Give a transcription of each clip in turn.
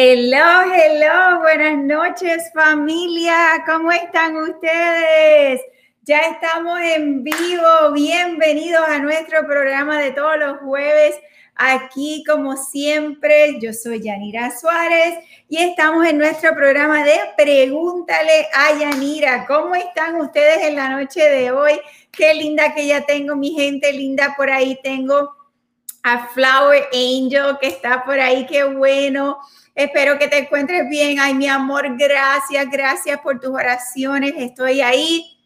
Hello, hello, buenas noches familia, ¿cómo están ustedes? Ya estamos en vivo, bienvenidos a nuestro programa de todos los jueves. Aquí, como siempre, yo soy Yanira Suárez y estamos en nuestro programa de Pregúntale a Yanira. ¿Cómo están ustedes en la noche de hoy? Qué linda que ya tengo, mi gente linda por ahí. Tengo a Flower Angel que está por ahí, qué bueno. Espero que te encuentres bien. Ay, mi amor, gracias, gracias por tus oraciones. Estoy ahí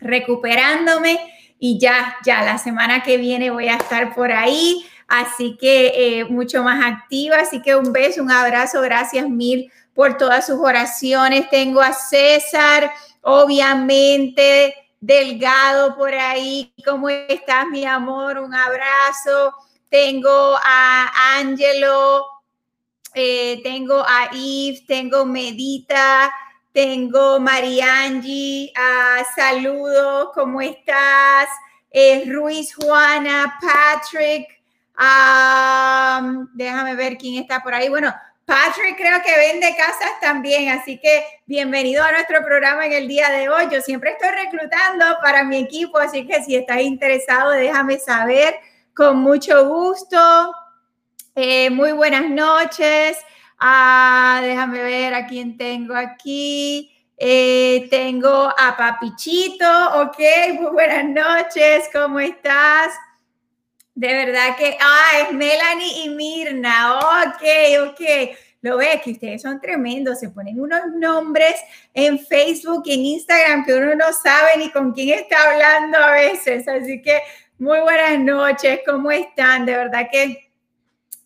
recuperándome y ya, ya la semana que viene voy a estar por ahí. Así que eh, mucho más activa. Así que un beso, un abrazo. Gracias mil por todas sus oraciones. Tengo a César, obviamente, Delgado por ahí. ¿Cómo estás, mi amor? Un abrazo. Tengo a Angelo eh, tengo a Yves, tengo Medita, tengo Mariangi, uh, saludos, ¿cómo estás? Eh, Ruiz Juana, Patrick, déjame ver quién está por ahí. Bueno, Patrick creo que vende casas también, así que bienvenido a nuestro programa en el día de hoy. Yo siempre estoy reclutando para mi equipo, así que si estás interesado, déjame saber con mucho gusto. Eh, muy buenas noches. Ah, déjame ver a quién tengo aquí. Eh, tengo a Papichito, ok, muy buenas noches, ¿cómo estás? De verdad que, ah, es Melanie y Mirna, ok, ok. Lo ves que ustedes son tremendos, se ponen unos nombres en Facebook y en Instagram que uno no sabe ni con quién está hablando a veces. Así que muy buenas noches, ¿cómo están? De verdad que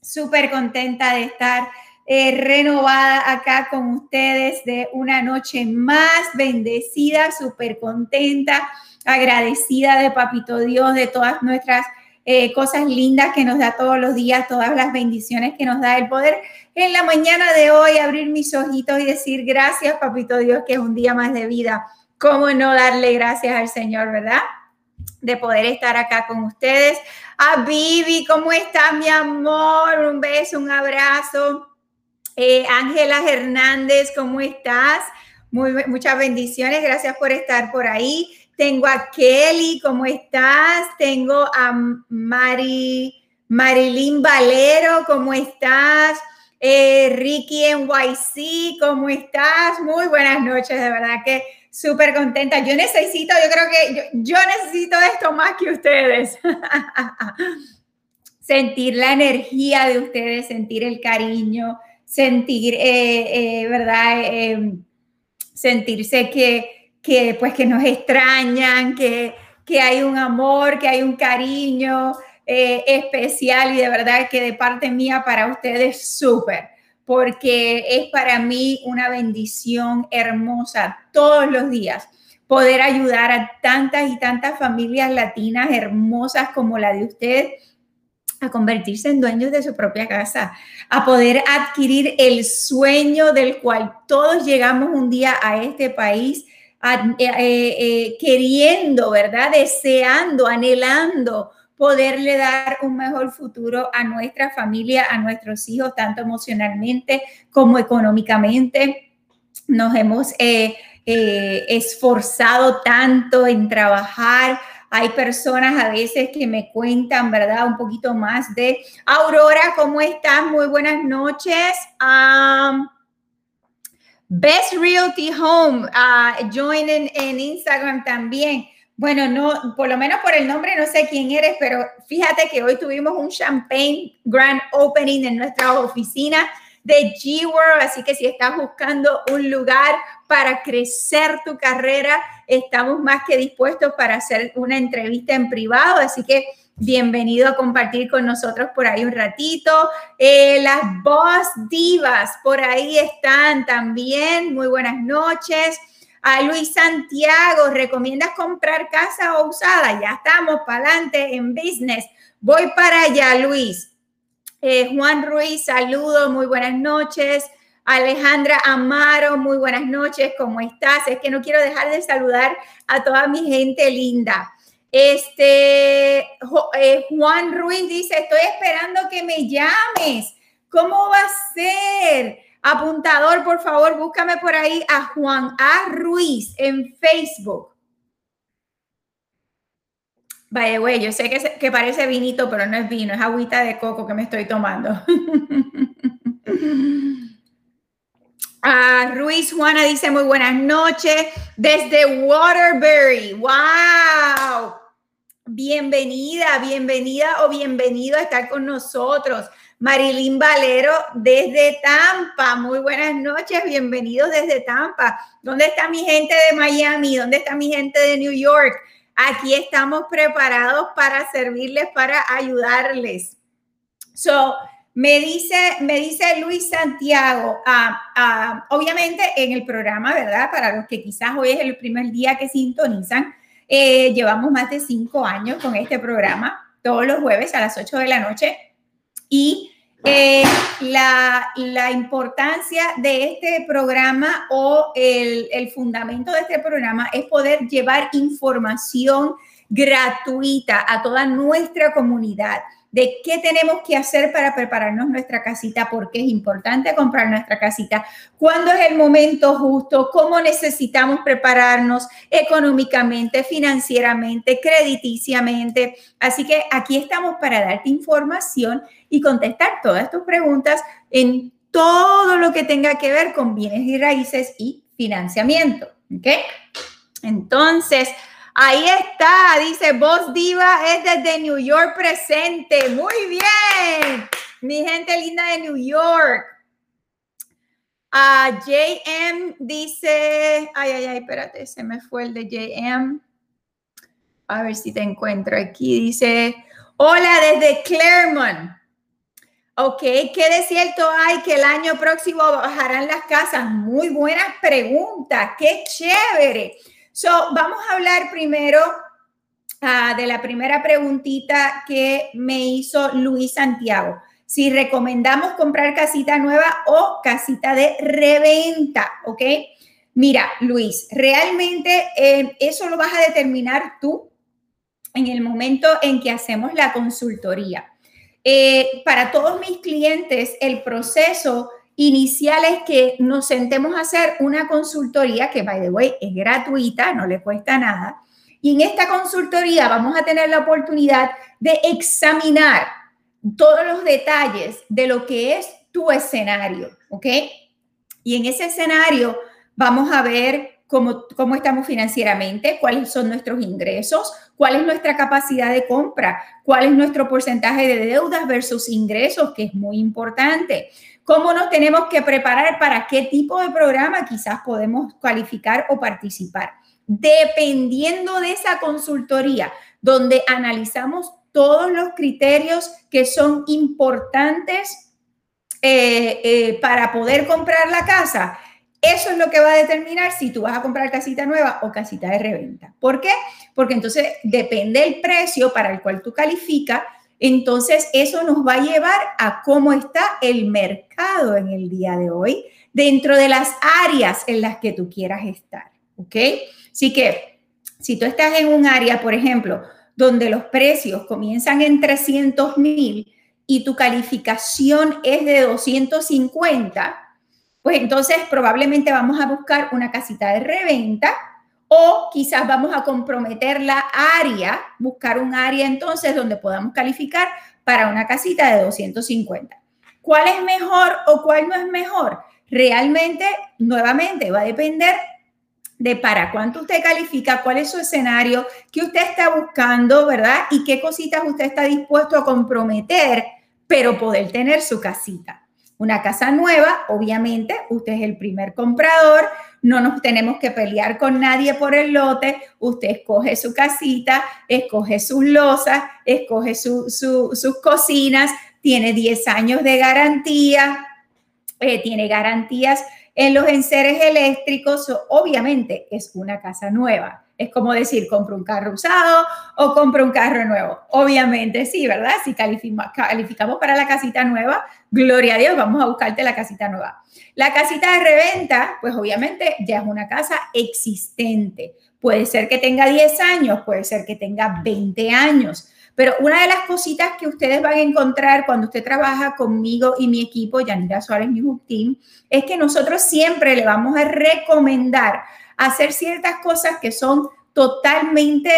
súper contenta de estar eh, renovada acá con ustedes de una noche más bendecida, súper contenta, agradecida de Papito Dios, de todas nuestras eh, cosas lindas que nos da todos los días, todas las bendiciones que nos da el poder en la mañana de hoy abrir mis ojitos y decir gracias, Papito Dios, que es un día más de vida. ¿Cómo no darle gracias al Señor, verdad? De poder estar acá con ustedes. A Vivi, ¿cómo está mi amor? Un beso, un abrazo. Eh, Ángela Hernández, ¿cómo estás? Muchas bendiciones, gracias por estar por ahí. Tengo a Kelly, ¿cómo estás? Tengo a Mari, Marilyn Valero, ¿cómo estás? Eh, Ricky NYC, ¿cómo estás? Muy buenas noches, de verdad que súper contenta. Yo necesito, yo creo que yo, necesito esto más que ustedes. sentir la energía de ustedes, sentir el cariño, sentir, eh, eh, ¿verdad? Em, sentirse que, que, pues, que nos extrañan, que, que hay un amor, que hay un cariño eh, especial y de verdad que de parte mía para ustedes súper porque es para mí una bendición hermosa todos los días poder ayudar a tantas y tantas familias latinas hermosas como la de usted a convertirse en dueños de su propia casa, a poder adquirir el sueño del cual todos llegamos un día a este país eh, eh, eh, queriendo, ¿verdad? Deseando, anhelando poderle dar un mejor futuro a nuestra familia, a nuestros hijos, tanto emocionalmente como económicamente. Nos hemos eh, eh, esforzado tanto en trabajar. Hay personas a veces que me cuentan, ¿verdad? Un poquito más de Aurora, ¿cómo estás? Muy buenas noches. Best Realty Home, uh, join en Instagram también. Bueno, no, por lo menos por el nombre no sé quién eres, pero fíjate que hoy tuvimos un champagne grand opening en nuestra oficina de G-World, así que si estás buscando un lugar para crecer tu carrera, estamos más que dispuestos para hacer una entrevista en privado, así que bienvenido a compartir con nosotros por ahí un ratito. Eh, las Boss Divas por ahí están también, muy buenas noches. A Luis Santiago, ¿recomiendas comprar casa o usada? Ya estamos para adelante en business. Voy para allá, Luis. Eh, Juan Ruiz, saludos, muy buenas noches. Alejandra Amaro, muy buenas noches, ¿cómo estás? Es que no quiero dejar de saludar a toda mi gente linda. Este, eh, Juan Ruiz dice, estoy esperando que me llames ¿Cómo va a ser? Apuntador, por favor, búscame por ahí a Juan A. Ruiz en Facebook. Vaya, güey, yo sé que, que parece vinito, pero no es vino, es agüita de coco que me estoy tomando. Ah, Ruiz Juana dice muy buenas noches desde Waterbury. ¡Wow! Bienvenida, bienvenida o bienvenido a estar con nosotros. Marilyn Valero desde Tampa. Muy buenas noches, bienvenidos desde Tampa. ¿Dónde está mi gente de Miami? ¿Dónde está mi gente de New York? Aquí estamos preparados para servirles, para ayudarles. So, me dice, me dice Luis Santiago, ah, ah, obviamente en el programa, ¿verdad? Para los que quizás hoy es el primer día que sintonizan, eh, llevamos más de cinco años con este programa, todos los jueves a las 8 de la noche. Y eh, la, la, importancia de este programa o el, el fundamento de este programa es poder llevar información gratuita a toda nuestra comunidad de qué tenemos que hacer para prepararnos nuestra casita, por qué es importante comprar nuestra casita, cuándo es el momento justo, cómo necesitamos prepararnos económicamente, financieramente, crediticiamente. Así que aquí estamos para darte información y contestar todas tus preguntas en todo lo que tenga que ver con bienes y raíces y financiamiento. ¿Ok? Entonces, Ahí está, dice Voz Diva es desde New York presente. Muy bien, mi gente linda de New York. Uh, JM dice, ay, ay, ay, espérate, se me fue el de JM. A ver si te encuentro aquí. Dice, hola desde Claremont. Ok, ¿qué de cierto hay que el año próximo bajarán las casas? Muy buenas preguntas, qué chévere. So, vamos a hablar primero ah, de la primera preguntita que me hizo Luis Santiago. Si recomendamos comprar casita nueva o casita de reventa, ¿ok? Mira, Luis, realmente eh, eso lo vas a determinar tú en el momento en que hacemos la consultoría. Eh, para todos mis clientes, el proceso inicial es que nos sentemos a hacer una consultoría que, by the way, es gratuita, no le cuesta nada. Y en esta consultoría vamos a tener la oportunidad de examinar todos los detalles de lo que es tu escenario, ¿ok? Y en ese escenario vamos a ver cómo, cómo estamos financieramente, cuáles son nuestros ingresos, cuál es nuestra capacidad de compra, cuál es nuestro porcentaje de deudas versus ingresos, que es muy importante cómo nos tenemos que preparar para qué tipo de programa quizás podemos cualificar o participar. Dependiendo de esa consultoría, donde analizamos todos los criterios que son importantes eh, eh, para poder comprar la casa, eso es lo que va a determinar si tú vas a comprar casita nueva o casita de reventa. ¿Por qué? Porque entonces depende el precio para el cual tú calificas, entonces, eso nos va a llevar a cómo está el mercado en el día de hoy dentro de las áreas en las que tú quieras estar. ¿Ok? Así que, si tú estás en un área, por ejemplo, donde los precios comienzan en 300 mil y tu calificación es de 250, pues entonces probablemente vamos a buscar una casita de reventa o quizás vamos a comprometer la área, buscar un área entonces donde podamos calificar para una casita de 250. ¿Cuál es mejor o cuál no es mejor? Realmente, nuevamente, va a depender de para cuánto usted califica, cuál es su escenario, qué usted está buscando, ¿verdad? Y qué cositas usted está dispuesto a comprometer, pero poder tener su casita. Una casa nueva, obviamente, usted es el primer comprador, no nos tenemos que pelear con nadie por el lote, usted escoge su casita, escoge sus losas, escoge sus cocinas, tiene 10 años de garantía, eh, tiene garantías en los enseres eléctricos, obviamente es una casa nueva. Es como decir, compro un carro usado o compro un carro nuevo. Obviamente sí, ¿verdad? Si calificamos para la casita nueva, gloria a Dios, vamos a buscarte la casita nueva. La casita de reventa, pues obviamente ya es una casa existente. Puede ser que tenga 10 años, puede ser que tenga 20 años. Pero una de las cositas que ustedes van a encontrar cuando usted trabaja conmigo y mi equipo, Yanira Suárez New Team, es que nosotros siempre le vamos a recomendar hacer ciertas cosas que son totalmente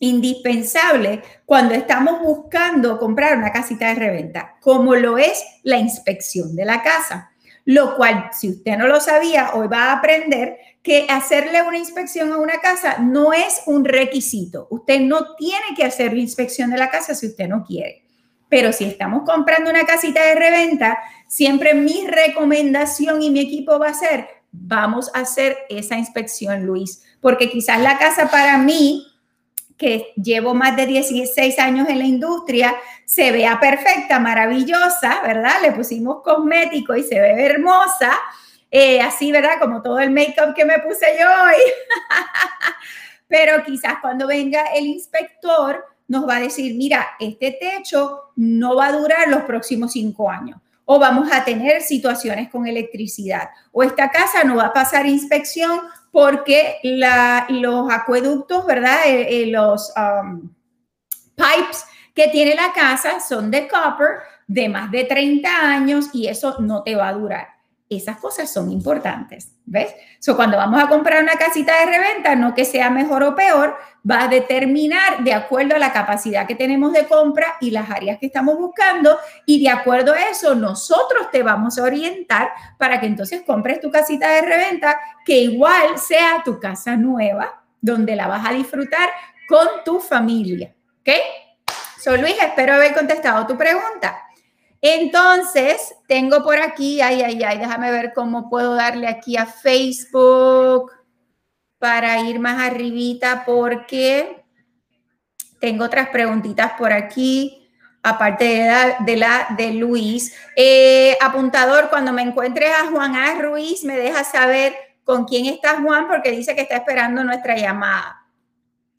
indispensables cuando estamos buscando comprar una casita de reventa, como lo es la inspección de la casa. Lo cual, si usted no lo sabía, hoy va a aprender que hacerle una inspección a una casa no es un requisito. Usted no tiene que hacer la inspección de la casa si usted no quiere. Pero si estamos comprando una casita de reventa, siempre mi recomendación y mi equipo va a ser, vamos a hacer esa inspección, Luis, porque quizás la casa para mí, que llevo más de 16 años en la industria, se vea perfecta, maravillosa, ¿verdad? Le pusimos cosmético y se ve hermosa, eh, así, ¿verdad? Como todo el make-up que me puse yo hoy. Pero quizás cuando venga el inspector nos va a decir, mira, este techo no va a durar los próximos cinco años. O vamos a tener situaciones con electricidad. O esta casa no va a pasar inspección porque los acueductos, ¿verdad? Eh, eh, los um, pipes que tiene la casa son de copper de más de 30 años y eso no te va a durar. Esas cosas son importantes, ¿ves? So, cuando vamos a comprar una casita de reventa, no que sea mejor o peor, va a determinar de acuerdo a la capacidad que tenemos de compra y las áreas que estamos buscando y de acuerdo a eso nosotros te vamos a orientar para que entonces compres tu casita de reventa que igual sea tu casa nueva donde la vas a disfrutar con tu familia, ¿ok? So Luis, espero haber contestado tu pregunta. Entonces, tengo por aquí, ay, ay, ay, déjame ver cómo puedo darle aquí a Facebook para ir más arribita porque tengo otras preguntitas por aquí, aparte de la de, Luis. Eh, apuntador, cuando me encuentres a Juan A. Ruiz, me dejas saber con quién está Juan porque dice que está esperando nuestra llamada.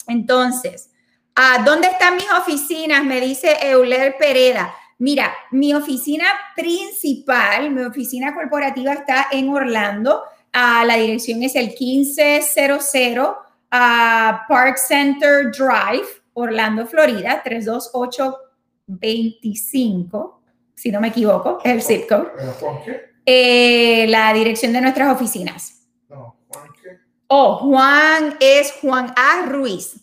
Entonces, ¿a ¿dónde están mis oficinas? Me dice Euler Pereda. Mira, mi oficina principal, mi oficina corporativa está en Orlando. La dirección es el 1500 ah, Park Center Drive, Orlando, Florida, 32825, si no me equivoco, es el zip code. Eh, la dirección de nuestras oficinas. No, Juan qué? Oh, Juan es Juan A. Ruiz.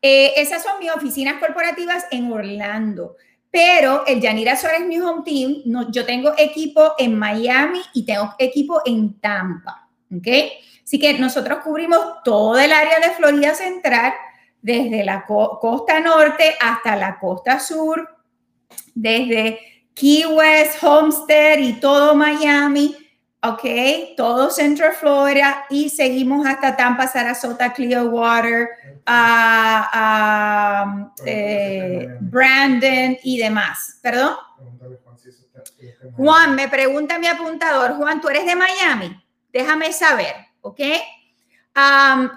Eh, esas son mis oficinas corporativas en Orlando. Pero el Yanira Suárez New Home Team, yo tengo equipo en Miami y tengo equipo en Tampa, ¿ok? Así que nosotros cubrimos todo el área de Florida Central, desde la costa norte hasta la costa sur, desde Key West, Homestead y todo Miami, ¿ok? Todo Central Florida y seguimos hasta Tampa, Sarasota, Clearwater, a, eh, Brandon y demás. ¿Perdón? Juan, me pregunta mi apuntador, Juan, ¿tú eres de Miami? Déjame saber, ¿ok?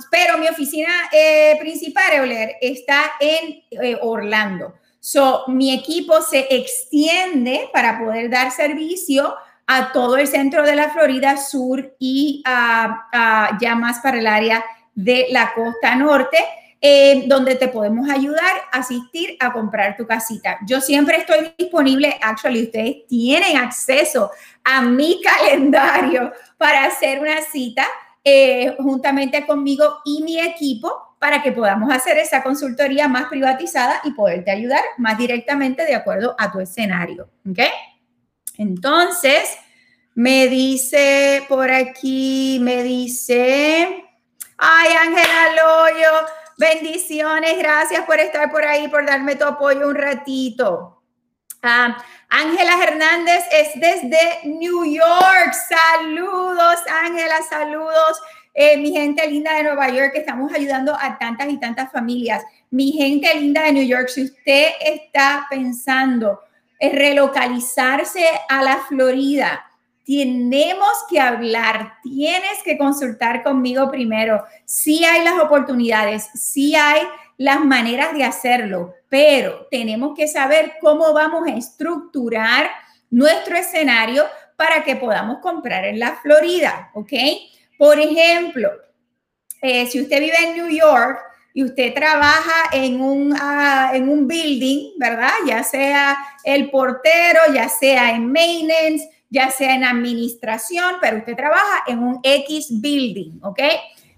pero mi oficina eh, principal, Euler, está en eh, Orlando. So, mi equipo se extiende para poder dar servicio a todo el centro de la Florida Sur y ya más para el área de la costa norte, eh, donde te podemos ayudar a asistir a comprar tu casita. Yo siempre estoy disponible, actually ustedes tienen acceso a mi calendario para hacer una cita eh, juntamente conmigo y mi equipo para que podamos hacer esa consultoría más privatizada y poderte ayudar más directamente de acuerdo a tu escenario. ¿Ok? Entonces, me dice por aquí, me dice, ay, Ángela Loyo, bendiciones, gracias por estar por ahí, por darme tu apoyo un ratito. Ah, Ángela Hernández es desde New York. Saludos, Ángela, saludos. Eh, mi gente linda de Nueva York, que estamos ayudando a tantas y tantas familias. Mi gente linda de New York, si usted está pensando en relocalizarse a la Florida, tenemos que hablar, tienes que consultar conmigo primero. Sí hay las oportunidades, sí hay las maneras de hacerlo, pero tenemos que saber cómo vamos a estructurar nuestro escenario para que podamos comprar en la Florida, ¿ok? Por ejemplo, eh, si usted vive en New York, y usted trabaja en un, ah, en un building, ¿verdad? Ya sea el portero, ya sea en maintenance, ya sea en administración, pero usted trabaja en un X building, ¿ok?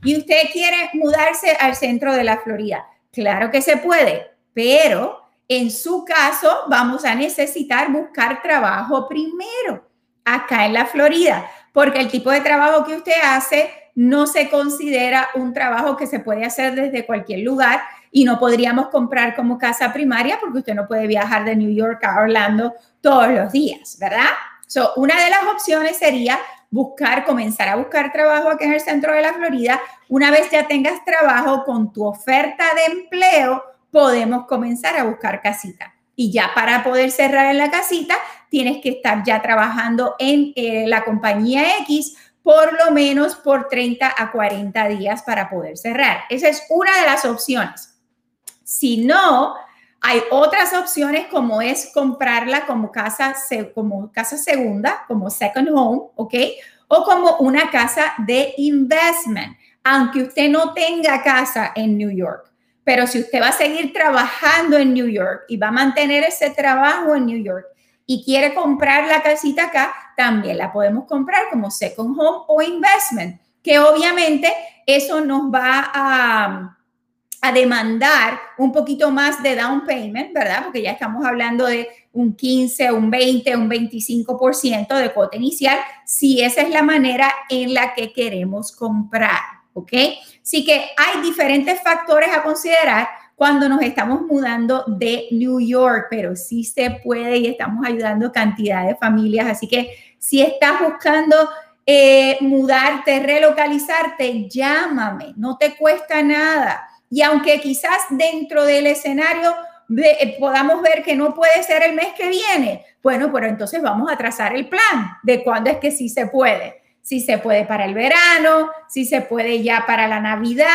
Y usted quiere mudarse al centro de la Florida. Claro que se puede, pero en su caso vamos a necesitar buscar trabajo primero acá en la Florida, porque el tipo de trabajo que usted hace no se considera un trabajo que se puede hacer desde cualquier lugar y no podríamos comprar como casa primaria porque usted no puede viajar de New York a Orlando todos los días, ¿verdad? So, una de las opciones sería buscar, comenzar a buscar trabajo aquí en el centro de la Florida. Una vez ya tengas trabajo con tu oferta de empleo, podemos comenzar a buscar casita. Y ya para poder cerrar en la casita, tienes que estar ya trabajando en eh, la compañía X por lo menos por 30 a 40 días para poder cerrar. Esa es una de las opciones. Si no, hay otras opciones como es comprarla como casa, como casa segunda, como second home, ¿ok? O como una casa de investment, aunque usted no tenga casa en New York. Pero si usted va a seguir trabajando en New York y va a mantener ese trabajo en New York y quiere comprar la casita acá, también la podemos comprar como second home o investment, que obviamente eso nos va a, demandar un poquito más de down payment, ¿verdad? Porque ya estamos hablando de un 15, un 20, un 25% de cuota inicial, si esa es la manera en la que queremos comprar, ¿ok? Así que hay diferentes factores a considerar cuando nos estamos mudando de New York, pero sí se puede y estamos ayudando cantidad de familias. Así que si estás buscando eh, mudarte, relocalizarte, llámame, no te cuesta nada. Y aunque quizás dentro del escenario eh, podamos ver que no puede ser el mes que viene, bueno, pero entonces vamos a trazar el plan de cuándo es que sí se puede si se puede para el verano, si se puede ya para la Navidad,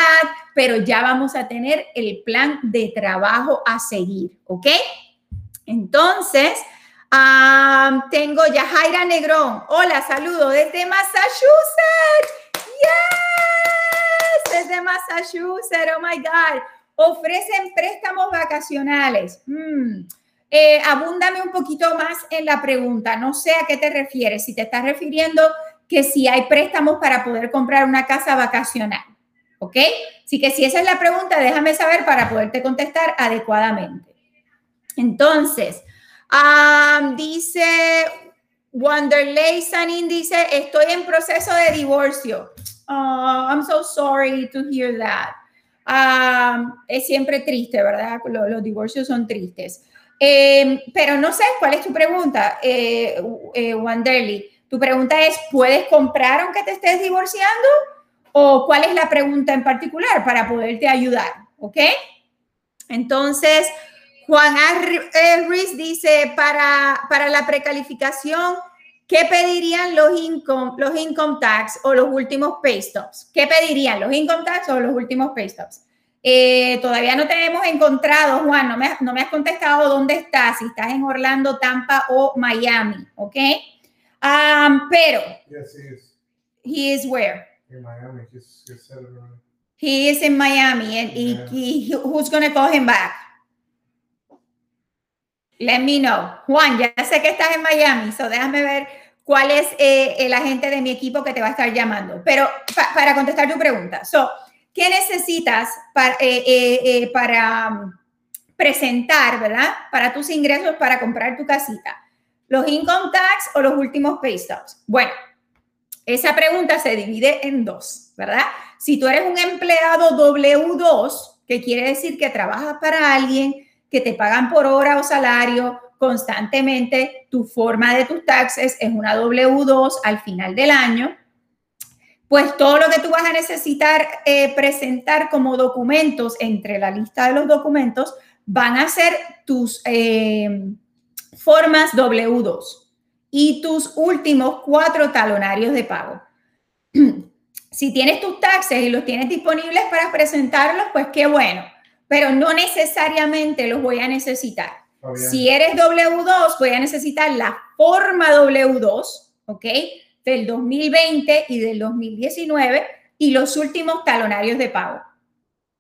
pero ya vamos a tener el plan de trabajo a seguir, ¿ok? Entonces, tengo Yajaira Negrón. Hola, saludo desde Massachusetts. Yes, desde Massachusetts. Oh my God. Ofrecen préstamos vacacionales. Hmm. Eh, abúndame un poquito más en la pregunta. No sé a qué te refieres. Si te estás refiriendo que si hay préstamos para poder comprar una casa vacacional. ¿Ok? Así que si esa es la pregunta, déjame saber para poderte contestar adecuadamente. Entonces, dice Wanderley Sanin, dice, estoy en proceso de divorcio. Oh, I'm so sorry to hear that. es siempre triste, ¿verdad? Los, divorcios son tristes. Em, pero no sé, ¿cuál es tu pregunta, eh, eh, Wanderley? Tu pregunta es, ¿puedes comprar aunque te estés divorciando? ¿O cuál es la pregunta en particular para poderte ayudar? ¿Ok? Entonces, Juan Ruiz dice, para, para la precalificación, ¿qué pedirían los income, los income tax o los últimos pay stubs? ¿Qué pedirían los income tax o los últimos pay stubs? Eh, todavía no te hemos encontrado, Juan, no me, no me has contestado dónde estás, si estás en Orlando, Tampa o Miami, ¿ok? Um, pero. Yes, he is. He is where? In Miami. He's, he's he is in Miami. And yeah. he, he, who's going to call him back? Let me know. Juan, ya sé que estás en Miami, so déjame ver cuál es eh, el agente de mi equipo que te va a estar llamando. Pero pa, para contestar tu pregunta, so, ¿qué necesitas para, eh, eh, para um, presentar, verdad? Para tus ingresos para comprar tu casita los income tax o los últimos pay stubs? Bueno, esa pregunta se divide en dos, ¿verdad? Si tú eres un empleado W2, que quiere decir que trabajas para alguien, que te pagan por hora o salario constantemente, tu forma de tus taxes es una W2 al final del año, pues todo lo que tú vas a necesitar eh, presentar como documentos entre la lista de los documentos van a ser tus... Eh, formas W2 y tus últimos cuatro talonarios de pago. Si tienes tus taxes y los tienes disponibles para presentarlos, pues qué bueno, pero no necesariamente los voy a necesitar. Si eres W2, voy a necesitar la forma W2, ¿ok? Del 2020 y del 2019 y los últimos talonarios de pago.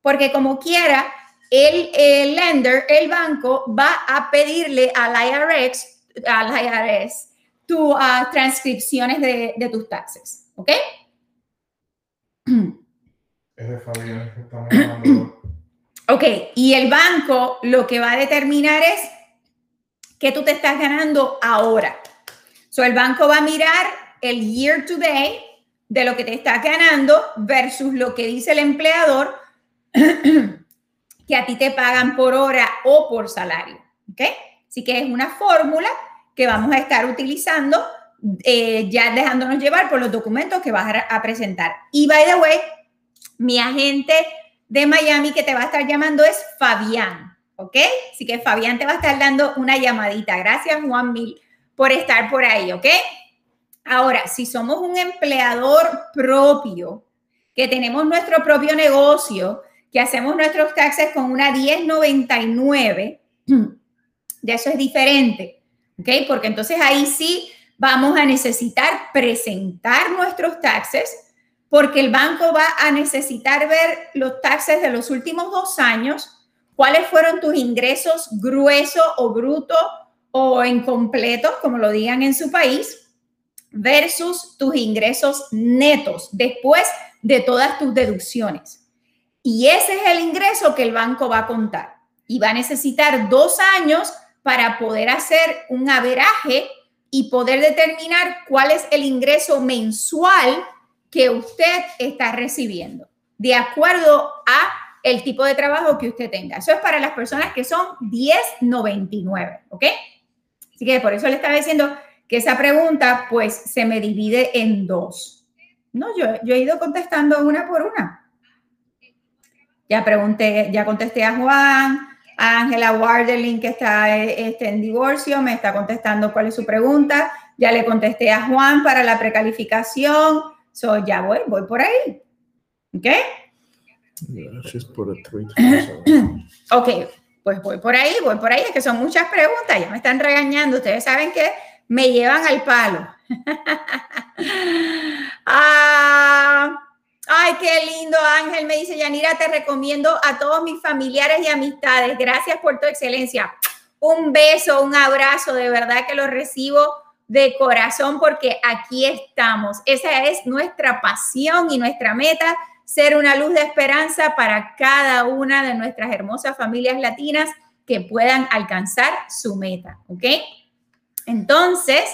porque como quiera, el, lender, el banco, va a pedirle al IRS, al IRS tus ah, transcripciones de, de, tus taxes. ¿Ok? Es de Fabián, estamos Ok, y el banco lo que va a determinar es qué tú te estás ganando ahora. So, el banco va a mirar el year to day de lo que te estás ganando versus lo que dice el empleador que a ti te pagan por hora o por salario. ¿Ok? Así que es una fórmula que vamos a estar utilizando, eh, ya dejándonos llevar por los documentos que vas a, presentar. Y by the way, mi agente de Miami que te va a estar llamando es Fabián. ¿Ok? Así que Fabián te va a estar dando una llamadita. Gracias, Juan Mil, por estar por ahí. ¿Ok? Ahora, si somos un empleador propio, que tenemos nuestro propio negocio, que hacemos nuestros taxes con una 1099, de eso es diferente, ¿ok? Porque entonces ahí sí vamos a necesitar presentar nuestros taxes, porque el banco va a necesitar ver los taxes de los últimos dos años, cuáles fueron tus ingresos gruesos o brutos o incompletos, como lo digan en su país, versus tus ingresos netos después de todas tus deducciones. Y ese es el ingreso que el banco va a contar. Y va a necesitar dos años para poder hacer un averaje y poder determinar cuál es el ingreso mensual que usted está recibiendo, de acuerdo a el tipo de trabajo que usted tenga. Eso es para las personas que son 1099, ¿ok? Así que por eso le estaba diciendo que esa pregunta pues se me divide en dos. No, yo, yo he ido contestando una por una. Ya pregunté, ya contesté a Juan, a Ángela Warderling, que está este, en divorcio, me está contestando cuál es su pregunta. Ya le contesté a Juan para la precalificación. So, ya voy, voy por ahí. ¿Ok? Gracias por el Ok, pues voy por ahí, voy por ahí. Es que son muchas preguntas, ya me están regañando. Ustedes saben que me llevan al palo. ah. Ay, qué lindo, Ángel. Me dice, Yanira, te recomiendo a todos mis familiares y amistades. Gracias por tu excelencia. Un beso, un abrazo. De verdad que lo recibo de corazón porque aquí estamos. Esa es nuestra pasión y nuestra meta, ser una luz de esperanza para cada una de nuestras hermosas familias latinas que puedan alcanzar su meta. ¿Ok? Entonces,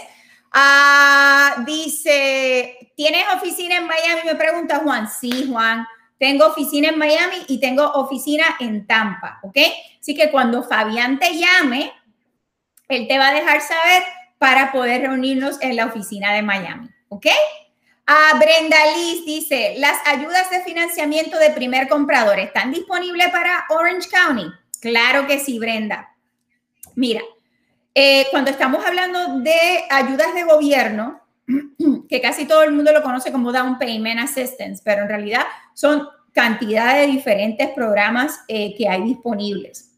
ah, dice ¿Tienes oficina en Miami? Me pregunta Juan. Sí, Juan. Tengo oficina en Miami y tengo oficina en Tampa, ¿ok? Así que cuando Fabián te llame, él te va a dejar saber para poder reunirnos en la oficina de Miami, ¿ok? Ah, Brenda Liz dice, las ayudas de financiamiento de primer comprador están disponibles para Orange County. Claro que sí, Brenda. Mira, eh, cuando estamos hablando de ayudas de gobierno, que casi todo el mundo lo conoce como Down Payment Assistance, pero en realidad son cantidad de diferentes programas eh, que hay disponibles.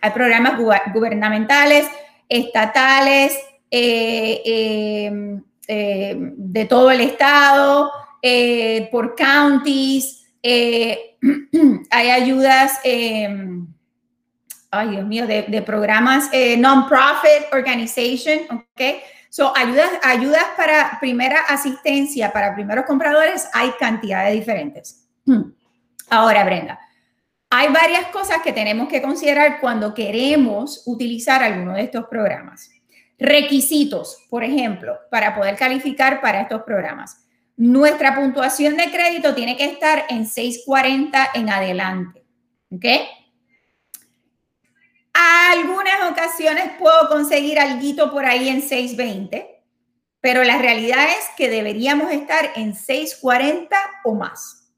Hay programas gubernamentales, estatales, eh, em, em, de todo el estado, eh, por counties, hay ayudas, em, ay Dios mío, de, de programas non-profit organization, ¿ok? So, ayudas, ayudas para primera asistencia, para primeros compradores, hay cantidades diferentes. Ahora, Brenda, hay varias cosas que tenemos que considerar cuando queremos utilizar alguno de estos programas. Requisitos, por ejemplo, para poder calificar para estos programas. Nuestra puntuación de crédito tiene que estar en 640 en adelante. ¿Ok? Algunas ocasiones puedo conseguir algo por ahí en 620, pero la realidad es que deberíamos estar en 640 o más.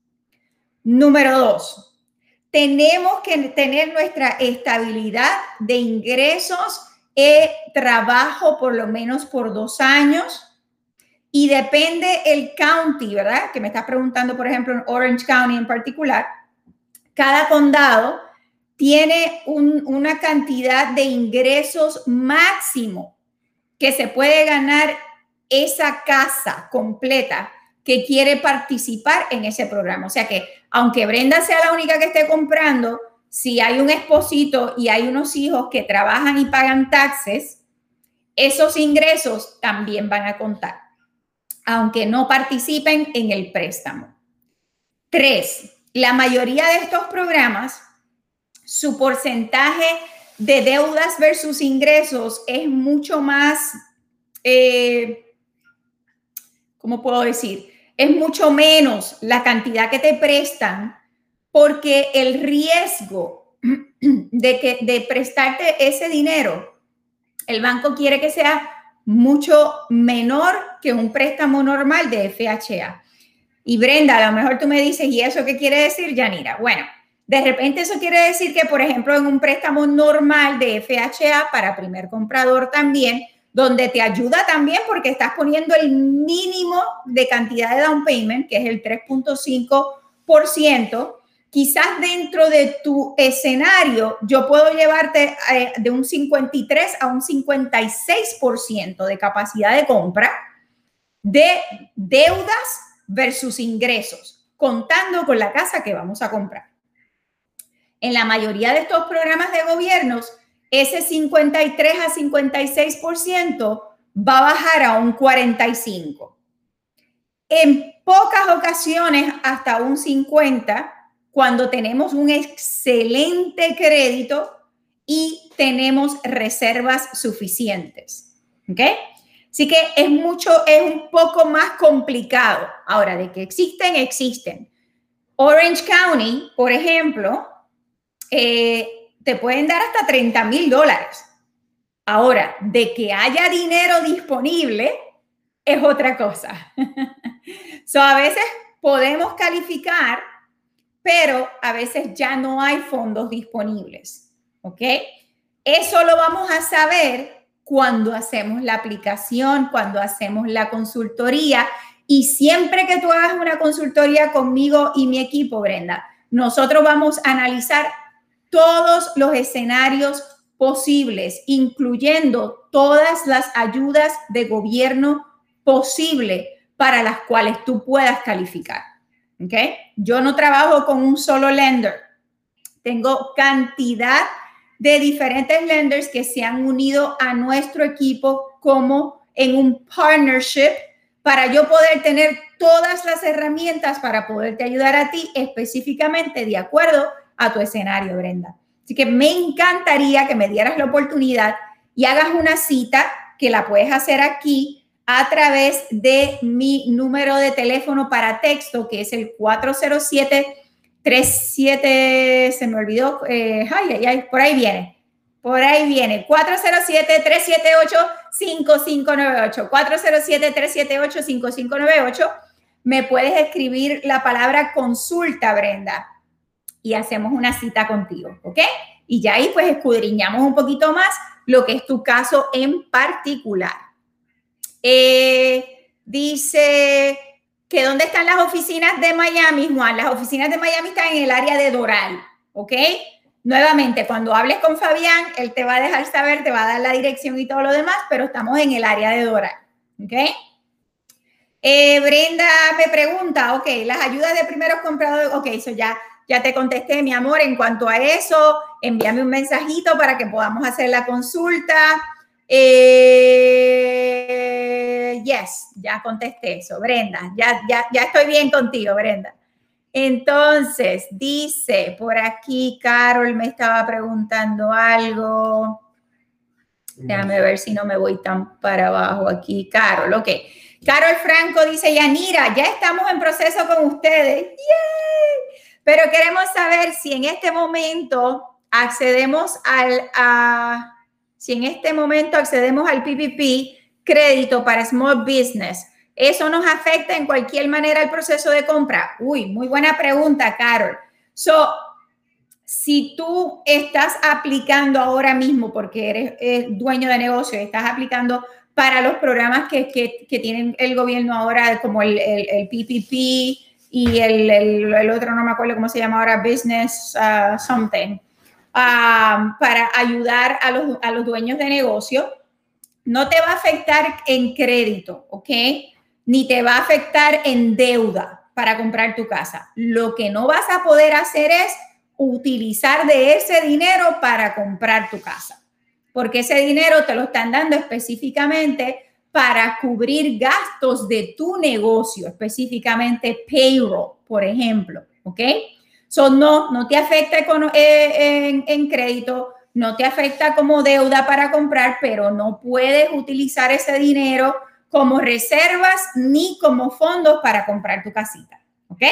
Número dos, tenemos que tener nuestra estabilidad de ingresos y trabajo por lo menos por dos años. Y depende el county, ¿verdad? Que me estás preguntando, por ejemplo, en Orange County en particular. Cada condado tiene una cantidad de ingresos máximo que se puede ganar esa casa completa que quiere participar en ese programa. O sea que, aunque Brenda sea la única que esté comprando, si hay un esposito y hay unos hijos que trabajan y pagan taxes, esos ingresos también van a contar, aunque no participen en el préstamo. Tres, la mayoría de estos programas, su porcentaje de deudas versus ingresos es mucho más, eh, ¿cómo puedo decir? Es mucho menos la cantidad que te prestan porque el riesgo de, que, de prestarte ese dinero, el banco quiere que sea mucho menor que un préstamo normal de FHA. Y Brenda, a lo mejor tú me dices, ¿y eso qué quiere decir, Yanira? Bueno, de repente eso quiere decir que, por ejemplo, en un préstamo normal de FHA para primer comprador también, donde te ayuda también porque estás poniendo el mínimo de cantidad de down payment, que es el 3.5%, quizás dentro de tu escenario yo puedo llevarte eh, de un 53 a un 56% de capacidad de compra de deudas versus ingresos, contando con la casa que vamos a comprar. En la mayoría de estos programas de gobiernos, ese 53 a 56% va a bajar a un 45. En pocas ocasiones hasta un 50 cuando tenemos un excelente crédito y tenemos reservas suficientes. ¿Ok? Así que es mucho, es un poco más complicado. Ahora, de que existen, existen. Orange County, por ejemplo, eh, te pueden dar hasta 30 mil dólares. Ahora, de que haya dinero disponible es otra cosa. so, a veces podemos calificar, pero a veces ya no hay fondos disponibles. ¿Ok? Eso lo vamos a saber cuando hacemos la aplicación, cuando hacemos la consultoría. Y siempre que tú hagas una consultoría conmigo y mi equipo, Brenda, nosotros vamos a analizar todos los escenarios posibles, incluyendo todas las ayudas de gobierno posible para las cuales tú puedas calificar. ¿Ok? Yo no trabajo con un solo lender. Tengo cantidad de diferentes lenders que se han unido a nuestro equipo como en un partnership para yo poder tener todas las herramientas para poderte ayudar a ti específicamente de acuerdo a tu escenario, Brenda. Así que me encantaría que me dieras la oportunidad y hagas una cita que la puedes hacer aquí a través de mi número de teléfono para texto, que es el 407 37, se me olvidó, eh, ay, ay, ay, por ahí viene, por ahí viene, 407-378-5598, 407-378-5598, me puedes escribir la palabra consulta, Brenda, y hacemos una cita contigo, ¿ok? Y ya ahí pues escudriñamos un poquito más lo que es tu caso en particular. Eh, dice que dónde están las oficinas de Miami, Juan. Las oficinas de Miami están en el área de Doral, ¿ok? Nuevamente, cuando hables con Fabián, él te va a dejar saber, te va a dar la dirección y todo lo demás, pero estamos en el área de Doral, ¿ok? Eh, Brenda me pregunta, ok, las ayudas de primeros compradores, ok, eso ya ya te contesté, mi amor, en cuanto a eso, envíame un mensajito para que podamos hacer la consulta. Eh, yes, ya contesté eso, Brenda. Ya, ya, ya estoy bien contigo, Brenda. Entonces, dice por aquí, Carol me estaba preguntando algo. Déjame ver si no me voy tan para abajo aquí. Carol, ok. Carol Franco dice, Yanira, ya estamos en proceso con ustedes. ¡Yay! Pero queremos saber si en este momento accedemos al, si en este momento accedemos al PPP, crédito para small business. ¿Eso nos afecta en cualquier manera el proceso de compra? Uy, muy buena pregunta, Carol. So, si tú estás aplicando ahora mismo, porque eres, dueño de negocio, estás aplicando para los programas que, que, que tienen el gobierno ahora, como el, el, el PPP, y el, el, otro no me acuerdo cómo se llama ahora, Business uh, Something, um, para ayudar a los, a los dueños de negocio, no te va a afectar en crédito, ¿ok? ni te va a afectar en deuda para comprar tu casa. Lo que no vas a poder hacer es utilizar de ese dinero para comprar tu casa, porque ese dinero te lo están dando específicamente para cubrir gastos de tu negocio, específicamente payroll, por ejemplo, ¿ok? So, no, no te afecta eh, en, crédito, no te afecta como deuda para comprar, pero no puedes utilizar ese dinero como reservas ni como fondos para comprar tu casita, ¿ok?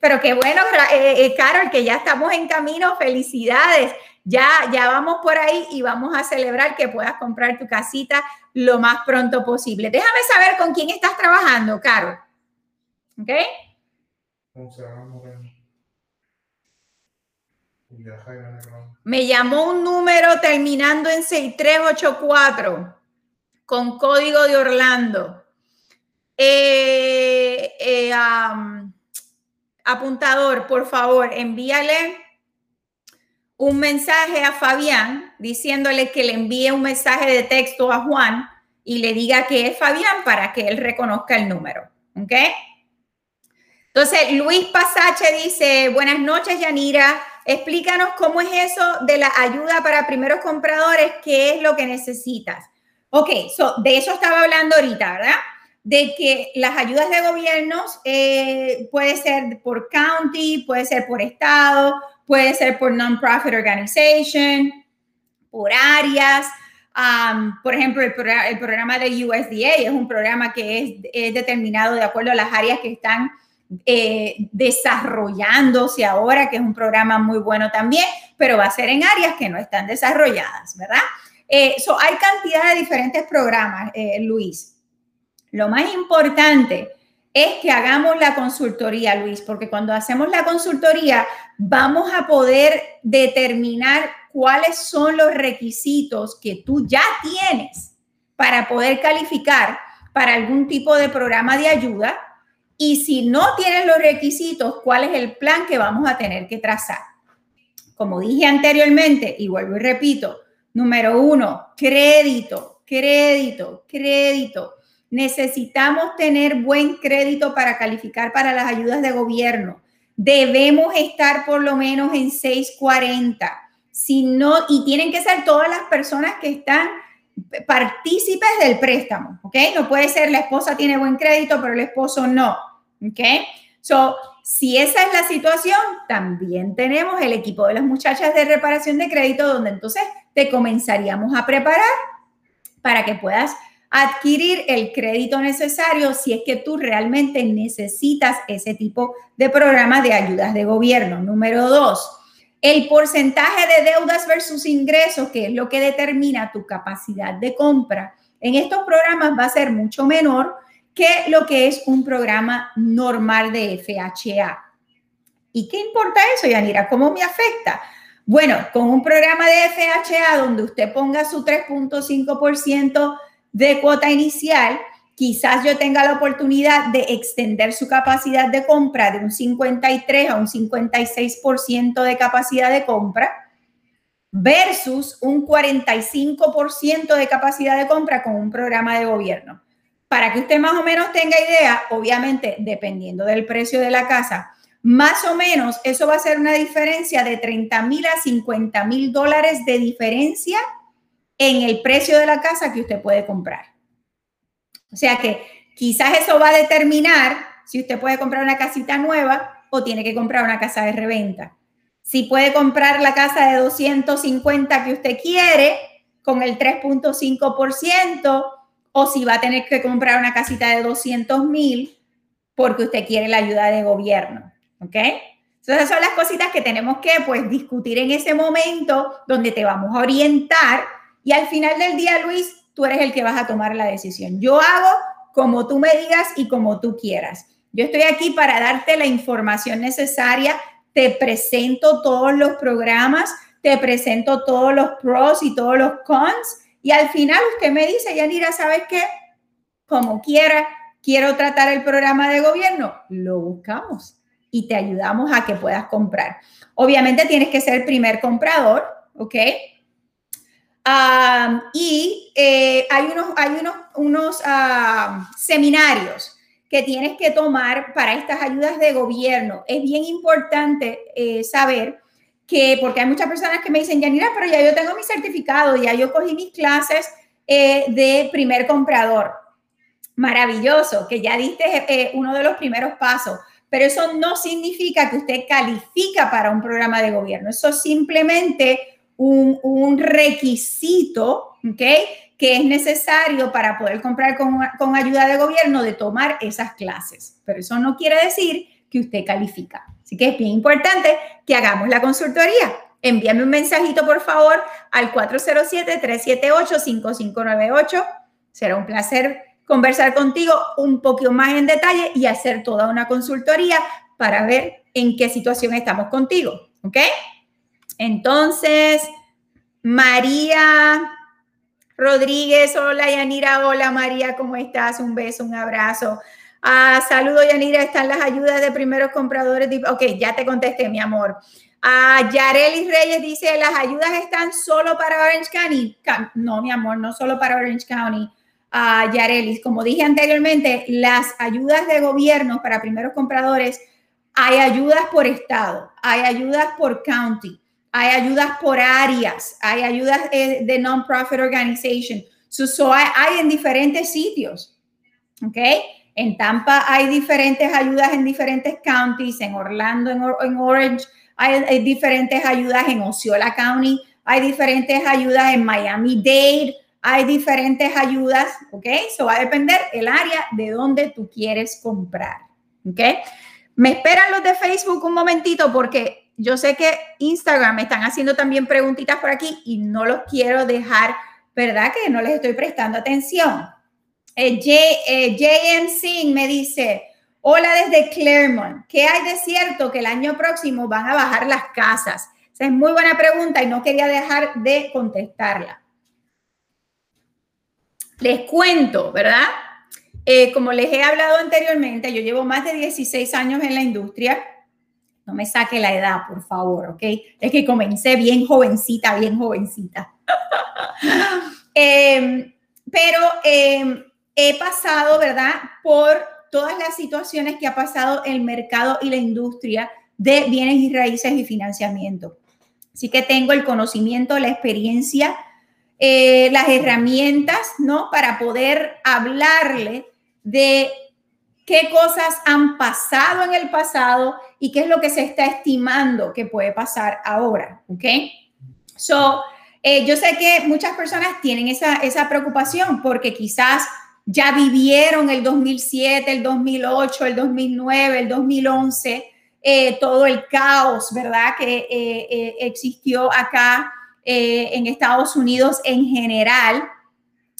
Pero qué bueno, eh, eh, Carol, que ya estamos en camino. Felicidades. Ya, ya vamos por ahí y vamos a celebrar que puedas comprar tu casita lo más pronto posible. Déjame saber con quién estás trabajando, Carol. ¿Ok? Me llamó un número terminando en 6384 con código de Orlando. Eh, eh, apuntador, por favor, envíale un mensaje a Fabián diciéndole que le envíe un mensaje de texto a Juan y le diga que es Fabián para que él reconozca el número. ¿Ok? Entonces, Luis Pasache dice, buenas noches, Yanira. Explícanos cómo es eso de la ayuda para primeros compradores, qué es lo que necesitas. Ok, de eso estaba hablando ahorita, ¿verdad? De que las ayudas de gobiernos eh, puede ser por county, puede ser por estado, puede ser por non-profit organization, por áreas. por ejemplo, el, programa de USDA es un programa que es, determinado de acuerdo a las áreas que están eh, desarrollándose ahora, que es un programa muy bueno también, pero va a ser en áreas que no están desarrolladas, ¿verdad? Eh, hay cantidad de diferentes programas, eh, Luis. Lo más importante es que hagamos la consultoría, Luis, porque cuando hacemos la consultoría vamos a poder determinar cuáles son los requisitos que tú ya tienes para poder calificar para algún tipo de programa de ayuda. Y si no tienes los requisitos, cuál es el plan que vamos a tener que trazar. Como dije anteriormente, y vuelvo y repito, número uno, crédito, crédito, crédito. Necesitamos tener buen crédito para calificar para las ayudas de gobierno. Debemos estar por lo menos en 640. Si no, y tienen que ser todas las personas que están partícipes del préstamo, ¿ok? No puede ser la esposa tiene buen crédito, pero el esposo no, ¿ok? So, si esa es la situación, también tenemos el equipo de las muchachas de reparación de crédito, donde entonces te comenzaríamos a preparar para que puedas adquirir el crédito necesario si es que tú realmente necesitas ese tipo de programa de ayudas de gobierno. Número dos, el porcentaje de deudas versus ingresos, que es lo que determina tu capacidad de compra. En estos programas va a ser mucho menor que lo que es un programa normal de FHA. ¿Y qué importa eso, Yanira? ¿Cómo me afecta? Bueno, con un programa de FHA donde usted ponga su 3.5% de cuota inicial, quizás yo tenga la oportunidad de extender su capacidad de compra de un 53 a un 56% de capacidad de compra versus un 45% de capacidad de compra con un programa de gobierno. Para que usted más o menos tenga idea, obviamente dependiendo del precio de la casa, más o menos eso va a ser una diferencia de 30 mil a 50 mil dólares de diferencia en el precio de la casa que usted puede comprar. O sea que quizás eso va a determinar si usted puede comprar una casita nueva o tiene que comprar una casa de reventa. Si puede comprar la casa de 250 que usted quiere con el 3.5% o si va a tener que comprar una casita de 200 mil porque usted quiere la ayuda de gobierno. ¿Ok? Entonces son las cositas que tenemos que pues discutir en ese momento donde te vamos a orientar y al final del día, Luis, tú eres el que vas a tomar la decisión. Yo hago como tú me digas y como tú quieras. Yo estoy aquí para darte la información necesaria, te presento todos los programas, te presento todos los pros y todos los cons y al final usted me dice, Yanira, ¿sabes qué? Como quiera, quiero tratar el programa de gobierno, lo buscamos y te ayudamos a que puedas comprar. Obviamente tienes que ser primer comprador, ¿ok? Y eh, hay unos, hay unos, unos seminarios que tienes que tomar para estas ayudas de gobierno. Es bien importante eh, saber que, porque hay muchas personas que me dicen, Yanira, pero ya yo tengo mi certificado, ya yo cogí mis clases eh, de primer comprador. Maravilloso, que ya diste eh, uno de los primeros pasos, pero eso no significa que usted califica para un programa de gobierno. Eso es simplemente un, requisito, ¿ok? que es necesario para poder comprar con, con, ayuda de gobierno de tomar esas clases. Pero eso no quiere decir que usted califica. Así que es bien importante que hagamos la consultoría. Envíame un mensajito, por favor, al 407-378-5598. Será un placer conversar contigo un poquito más en detalle y hacer toda una consultoría para ver en qué situación estamos contigo. ¿Ok? Entonces, María Rodríguez, hola Yanira, hola María, ¿cómo estás? Un beso, un abrazo. Ah, saludo Yanira, están las ayudas de primeros compradores. ok, ya te contesté, mi amor. Ah, Yarelis Reyes dice, las ayudas están solo para Orange County. No, mi amor, no solo para Orange County. Ah, Yarelis, como dije anteriormente, las ayudas de gobierno para primeros compradores, hay ayudas por estado, hay ayudas por county hay ayudas por áreas, hay ayudas eh, de non-profit organization. So, hay, en diferentes sitios. En Tampa hay diferentes ayudas en diferentes counties, en Orlando, en, Orange, hay, diferentes ayudas en Osceola County, hay diferentes ayudas en Miami-Dade, hay diferentes ayudas, ¿ok? So va a depender el área de donde tú quieres comprar, ¿ok? Me esperan los de Facebook un momentito porque yo sé que Instagram me están haciendo también preguntitas por aquí y no los quiero dejar, ¿verdad? Que no les estoy prestando atención. Eh, JM eh, me dice, hola desde Claremont, ¿qué hay de cierto que el año próximo van a bajar las casas? Esa es muy buena pregunta y no quería dejar de contestarla. Les cuento, ¿verdad? Eh, como les he hablado anteriormente, yo llevo más de 16 años en la industria no me saque la edad, por favor, ¿ok? Es que comencé bien jovencita, bien jovencita. Em, pero em, he pasado, ¿verdad? Por todas las situaciones que ha pasado el mercado y la industria de bienes y raíces y financiamiento. Así que tengo el conocimiento, la experiencia, eh, las herramientas, ¿no? Para poder hablarle de qué cosas han pasado en el pasado y qué es lo que se está estimando que puede pasar ahora, ¿ok? So, eh, yo sé que muchas personas tienen esa, esa preocupación porque quizás ya vivieron el 2007, el 2008, el 2009, el 2011, eh, todo el caos, ¿verdad? Que eh, existió acá en Estados Unidos en general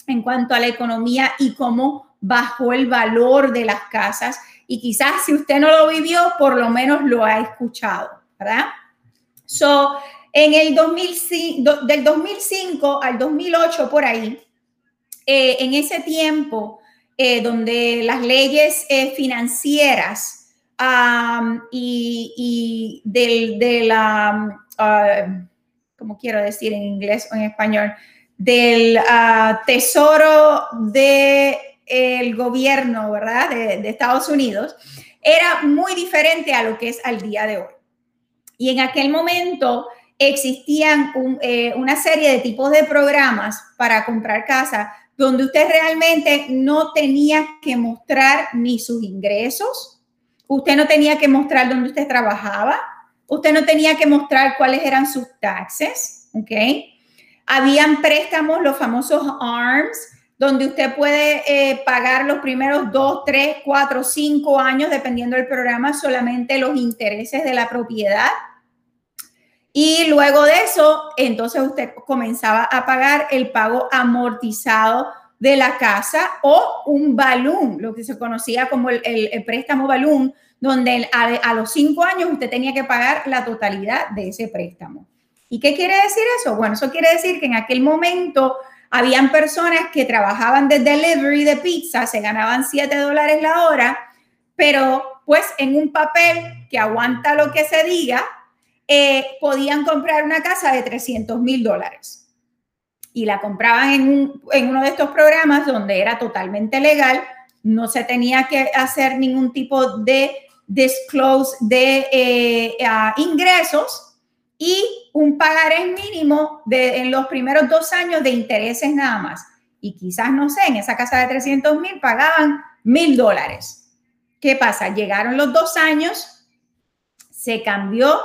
en cuanto a la economía y cómo bajó el valor de las casas y quizás si usted no lo vivió, por lo menos lo ha escuchado, ¿verdad? So, en el 2005, del 2005 al 2008 por ahí, eh, en ese tiempo eh, donde las leyes eh, financieras y, de la, ¿cómo quiero decir en inglés o en español? Del uh, tesoro de el gobierno, ¿verdad? De, Estados Unidos, era muy diferente a lo que es al día de hoy. Y en aquel momento existían eh, una serie de tipos de programas para comprar casa donde usted realmente no tenía que mostrar ni sus ingresos, usted no tenía que mostrar dónde usted trabajaba, usted no tenía que mostrar cuáles eran sus taxes, ¿ok? Habían préstamos, los famosos ARMS, donde usted puede eh, pagar los primeros dos, tres, cuatro, cinco años, dependiendo del programa, solamente los intereses de la propiedad. Y luego de eso, entonces usted comenzaba a pagar el pago amortizado de la casa o un balón, lo que se conocía como el, préstamo balón, donde a, los cinco años usted tenía que pagar la totalidad de ese préstamo. ¿Y qué quiere decir eso? Bueno, eso quiere decir que en aquel momento habían personas que trabajaban de delivery de pizza, se ganaban 7 dólares la hora, pero pues en un papel que aguanta lo que se diga, eh, podían comprar una casa de 300 mil dólares. Y la compraban en, en uno de estos programas donde era totalmente legal, no se tenía que hacer ningún tipo de disclose de eh, ingresos y un pagaré mínimo de, en los primeros dos años de intereses nada más. Y quizás, no sé, en esa casa de 300 mil pagaban mil dólares. ¿Qué pasa? Llegaron los dos años, se cambió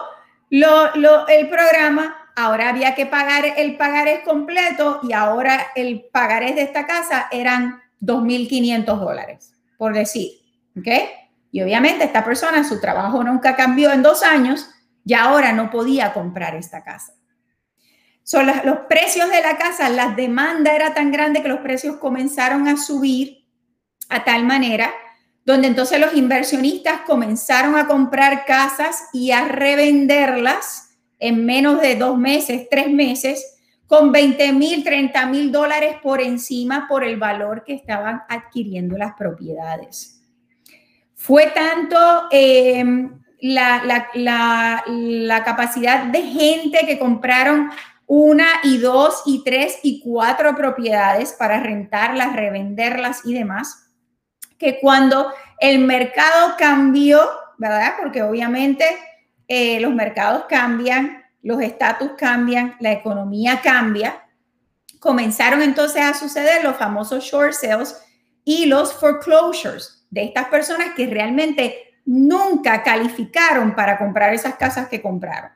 el programa, ahora había que pagar el pagarés completo y ahora el pagarés de esta casa eran 2.500 dólares, por decir, ¿ok? Y obviamente esta persona, su trabajo nunca cambió en dos años y ahora no podía comprar esta casa. Son los precios de la casa, la demanda era tan grande que los precios comenzaron a subir a tal manera donde entonces los inversionistas comenzaron a comprar casas y a revenderlas en menos de dos meses, tres meses, con 20 mil, 30 mil dólares por encima por el valor que estaban adquiriendo las propiedades. Fue tanto em, la, capacidad de gente que compraron una y dos y tres y cuatro propiedades para rentarlas, revenderlas y demás, que cuando el mercado cambió, ¿verdad? Porque obviamente eh, los mercados cambian, los estatus cambian, la economía cambia. Comenzaron entonces a suceder los famosos short sales y los foreclosures de estas personas que realmente nunca calificaron para comprar esas casas que compraron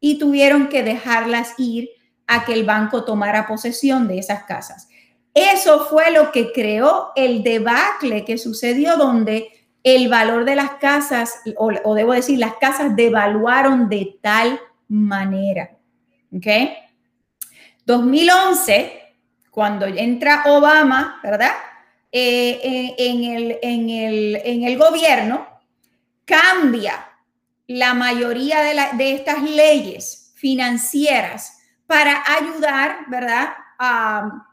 y tuvieron que dejarlas ir a que el banco tomara posesión de esas casas. Eso fue lo que creó el debacle que sucedió donde el valor de las casas, o, debo decir, las casas devaluaron de tal manera. ¿Ok? 2011, cuando entra Obama, ¿verdad? Eh, eh, en, el, en, el, en, el, gobierno, cambia la mayoría de, de estas leyes financieras para ayudar, ¿verdad? A,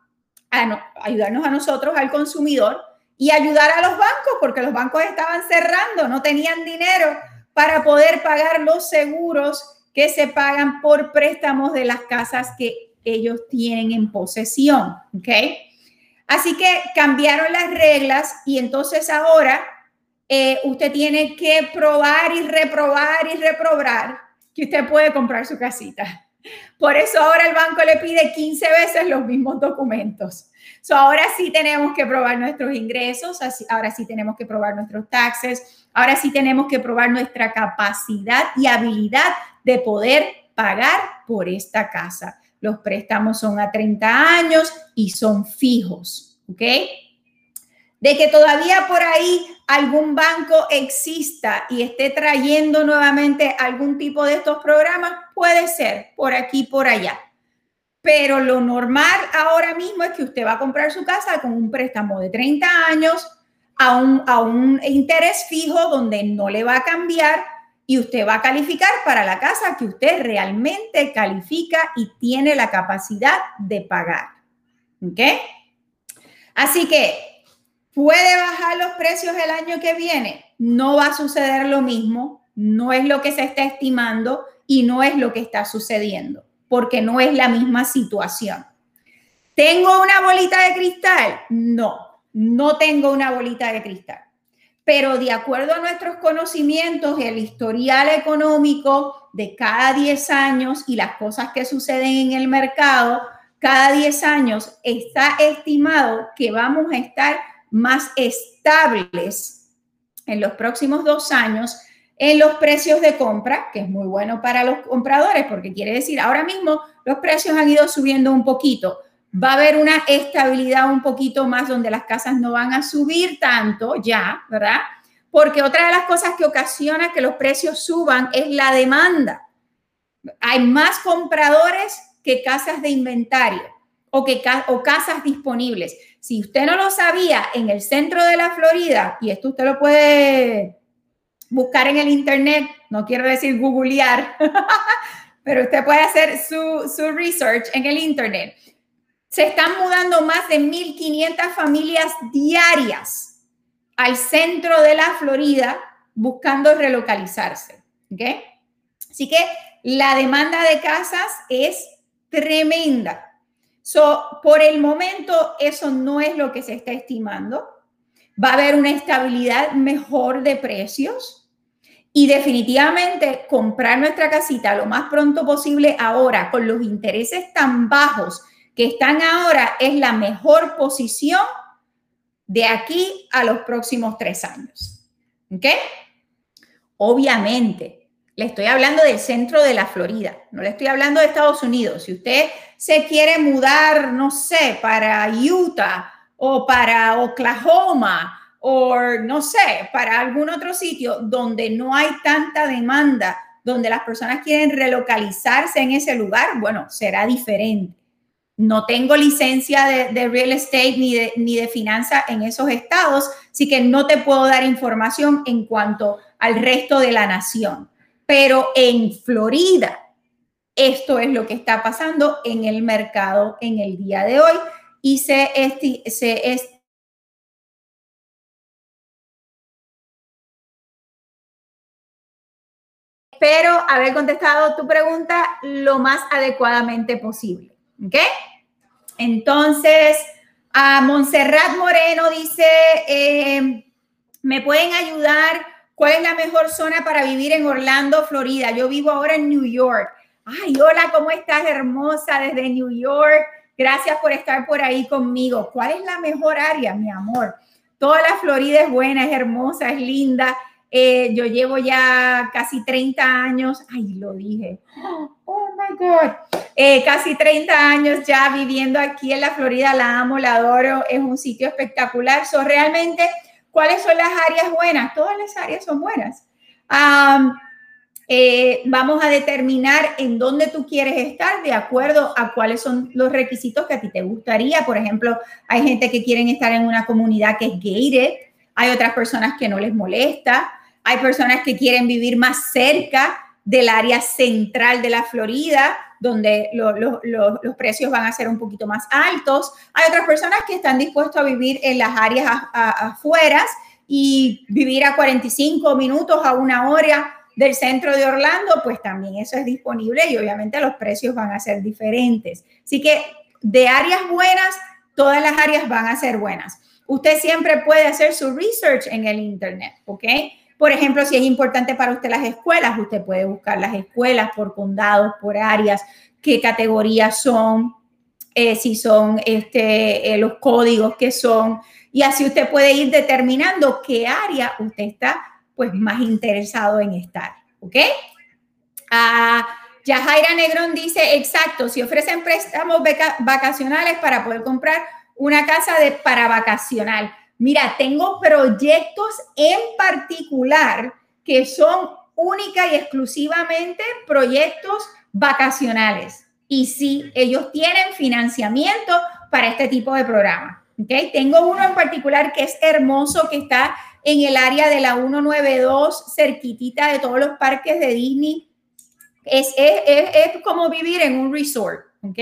ayudarnos a nosotros, al consumidor, y ayudar a los bancos, porque los bancos estaban cerrando, no tenían dinero para poder pagar los seguros que se pagan por préstamos de las casas que ellos tienen en posesión, ¿ok? Así que cambiaron las reglas y entonces ahora eh, usted tiene que probar y reprobar y reprobar que usted puede comprar su casita. Por eso ahora el banco le pide 15 veces los mismos documentos. Ahora sí tenemos que probar nuestros ingresos, ahora sí tenemos que probar nuestros taxes, ahora sí tenemos que probar nuestra capacidad y habilidad de poder pagar por esta casa. Los préstamos son a 30 años y son fijos, ¿ok? De que todavía por ahí algún banco exista y esté trayendo nuevamente algún tipo de estos programas, puede ser por aquí, por allá. Pero lo normal ahora mismo es que usted va a comprar su casa con un préstamo de 30 años a un, a un interés fijo donde no le va a cambiar y usted va a calificar para la casa que usted realmente califica y tiene la capacidad de pagar. ¿Ok? Así que puede bajar los precios el año que viene. No va a suceder lo mismo. No es lo que se está estimando y no es lo que está sucediendo porque no es la misma situación. ¿Tengo una bolita de cristal? No, no tengo una bolita de cristal. Pero de acuerdo a nuestros conocimientos, el historial económico de cada 10 años y las cosas que suceden en el mercado, cada 10 años está estimado que vamos a estar más estables en los próximos dos años en los precios de compra, que es muy bueno para los compradores, porque quiere decir, ahora mismo los precios han ido subiendo un poquito. Va a haber una estabilidad un poquito más donde las casas no van a subir tanto ya, ¿verdad? Porque otra de las cosas que ocasiona que los precios suban es la demanda. Hay más compradores que casas de inventario o, que, casas disponibles. Si usted no lo sabía, en el centro de la Florida, y esto usted lo puede buscar en el Internet, no quiero decir googlear, pero usted puede hacer su, su research en el Internet. Se están mudando más de 1.500 familias diarias al centro de la Florida buscando relocalizarse. ¿okay? Así que la demanda de casas es tremenda. So, por el momento, eso no es lo que se está estimando. va a haber una estabilidad mejor de precios y definitivamente comprar nuestra casita lo más pronto posible ahora con los intereses tan bajos que están ahora es la mejor posición de aquí a los próximos tres años. ¿Ok? Obviamente, le estoy hablando del centro de la Florida, no le estoy hablando de Estados Unidos. Si usted se quiere mudar, no sé, para Utah o para Oklahoma o no sé, para algún otro sitio donde no hay tanta demanda, donde las personas quieren relocalizarse en ese lugar, bueno, será diferente. No tengo licencia de, real estate ni de, ni de en esos estados, así que no te puedo dar información en cuanto al resto de la nación. Pero en Florida, esto es lo que está pasando en el mercado en el día de hoy y se, se espero haber contestado tu pregunta lo más adecuadamente posible. ¿Ok? Entonces, a Montserrat Moreno dice, eh, ¿me pueden ayudar? ¿Cuál es la mejor zona para vivir en Orlando, Florida? Yo vivo ahora en New York. Ay, hola, ¿cómo estás, hermosa, desde New York? Gracias por estar por ahí conmigo. ¿Cuál es la mejor área, mi amor? Toda la Florida es buena, es hermosa, es linda. Eh, yo llevo ya casi 30 años, ay, lo dije, oh my God, eh, casi 30 años ya viviendo aquí en la Florida, la amo, la adoro, es un sitio espectacular. So, realmente, ¿cuáles son las áreas buenas? Todas las áreas son buenas. Eh, vamos a determinar en dónde tú quieres estar de acuerdo a cuáles son los requisitos que a ti te gustaría. Por ejemplo, hay gente que quieren estar en una comunidad que es gated, hay otras personas que no les molesta. Hay personas que quieren vivir más cerca del área central de la Florida, donde los precios van a ser un poquito más altos. Hay otras personas que están dispuestos a vivir en las áreas afueras y vivir a 45 minutos, a una hora del centro de Orlando, pues también eso es disponible y obviamente los precios van a ser diferentes. Así que de áreas buenas, todas las áreas van a ser buenas. Usted siempre puede hacer su research en el Internet, ¿ok? Por ejemplo, si es importante para usted las escuelas, usted puede buscar las escuelas por condados, por áreas, qué categorías son, eh, si son este, eh, los códigos que son, y así usted puede ir determinando qué área usted está pues más interesado en estar, ¿ok? Ah, Yajaira Negrón dice, exacto, si ofrecen préstamos vacacionales para poder comprar una casa de, para vacacional. Mira, tengo proyectos en particular que son única y exclusivamente proyectos vacacionales. Y sí, ellos tienen financiamiento para este tipo de programa. ¿okay? Tengo uno en particular que es hermoso, que está en el área de la 192, cerquitita de todos los parques de Disney. Es, es, es, como vivir en un resort, ¿ok?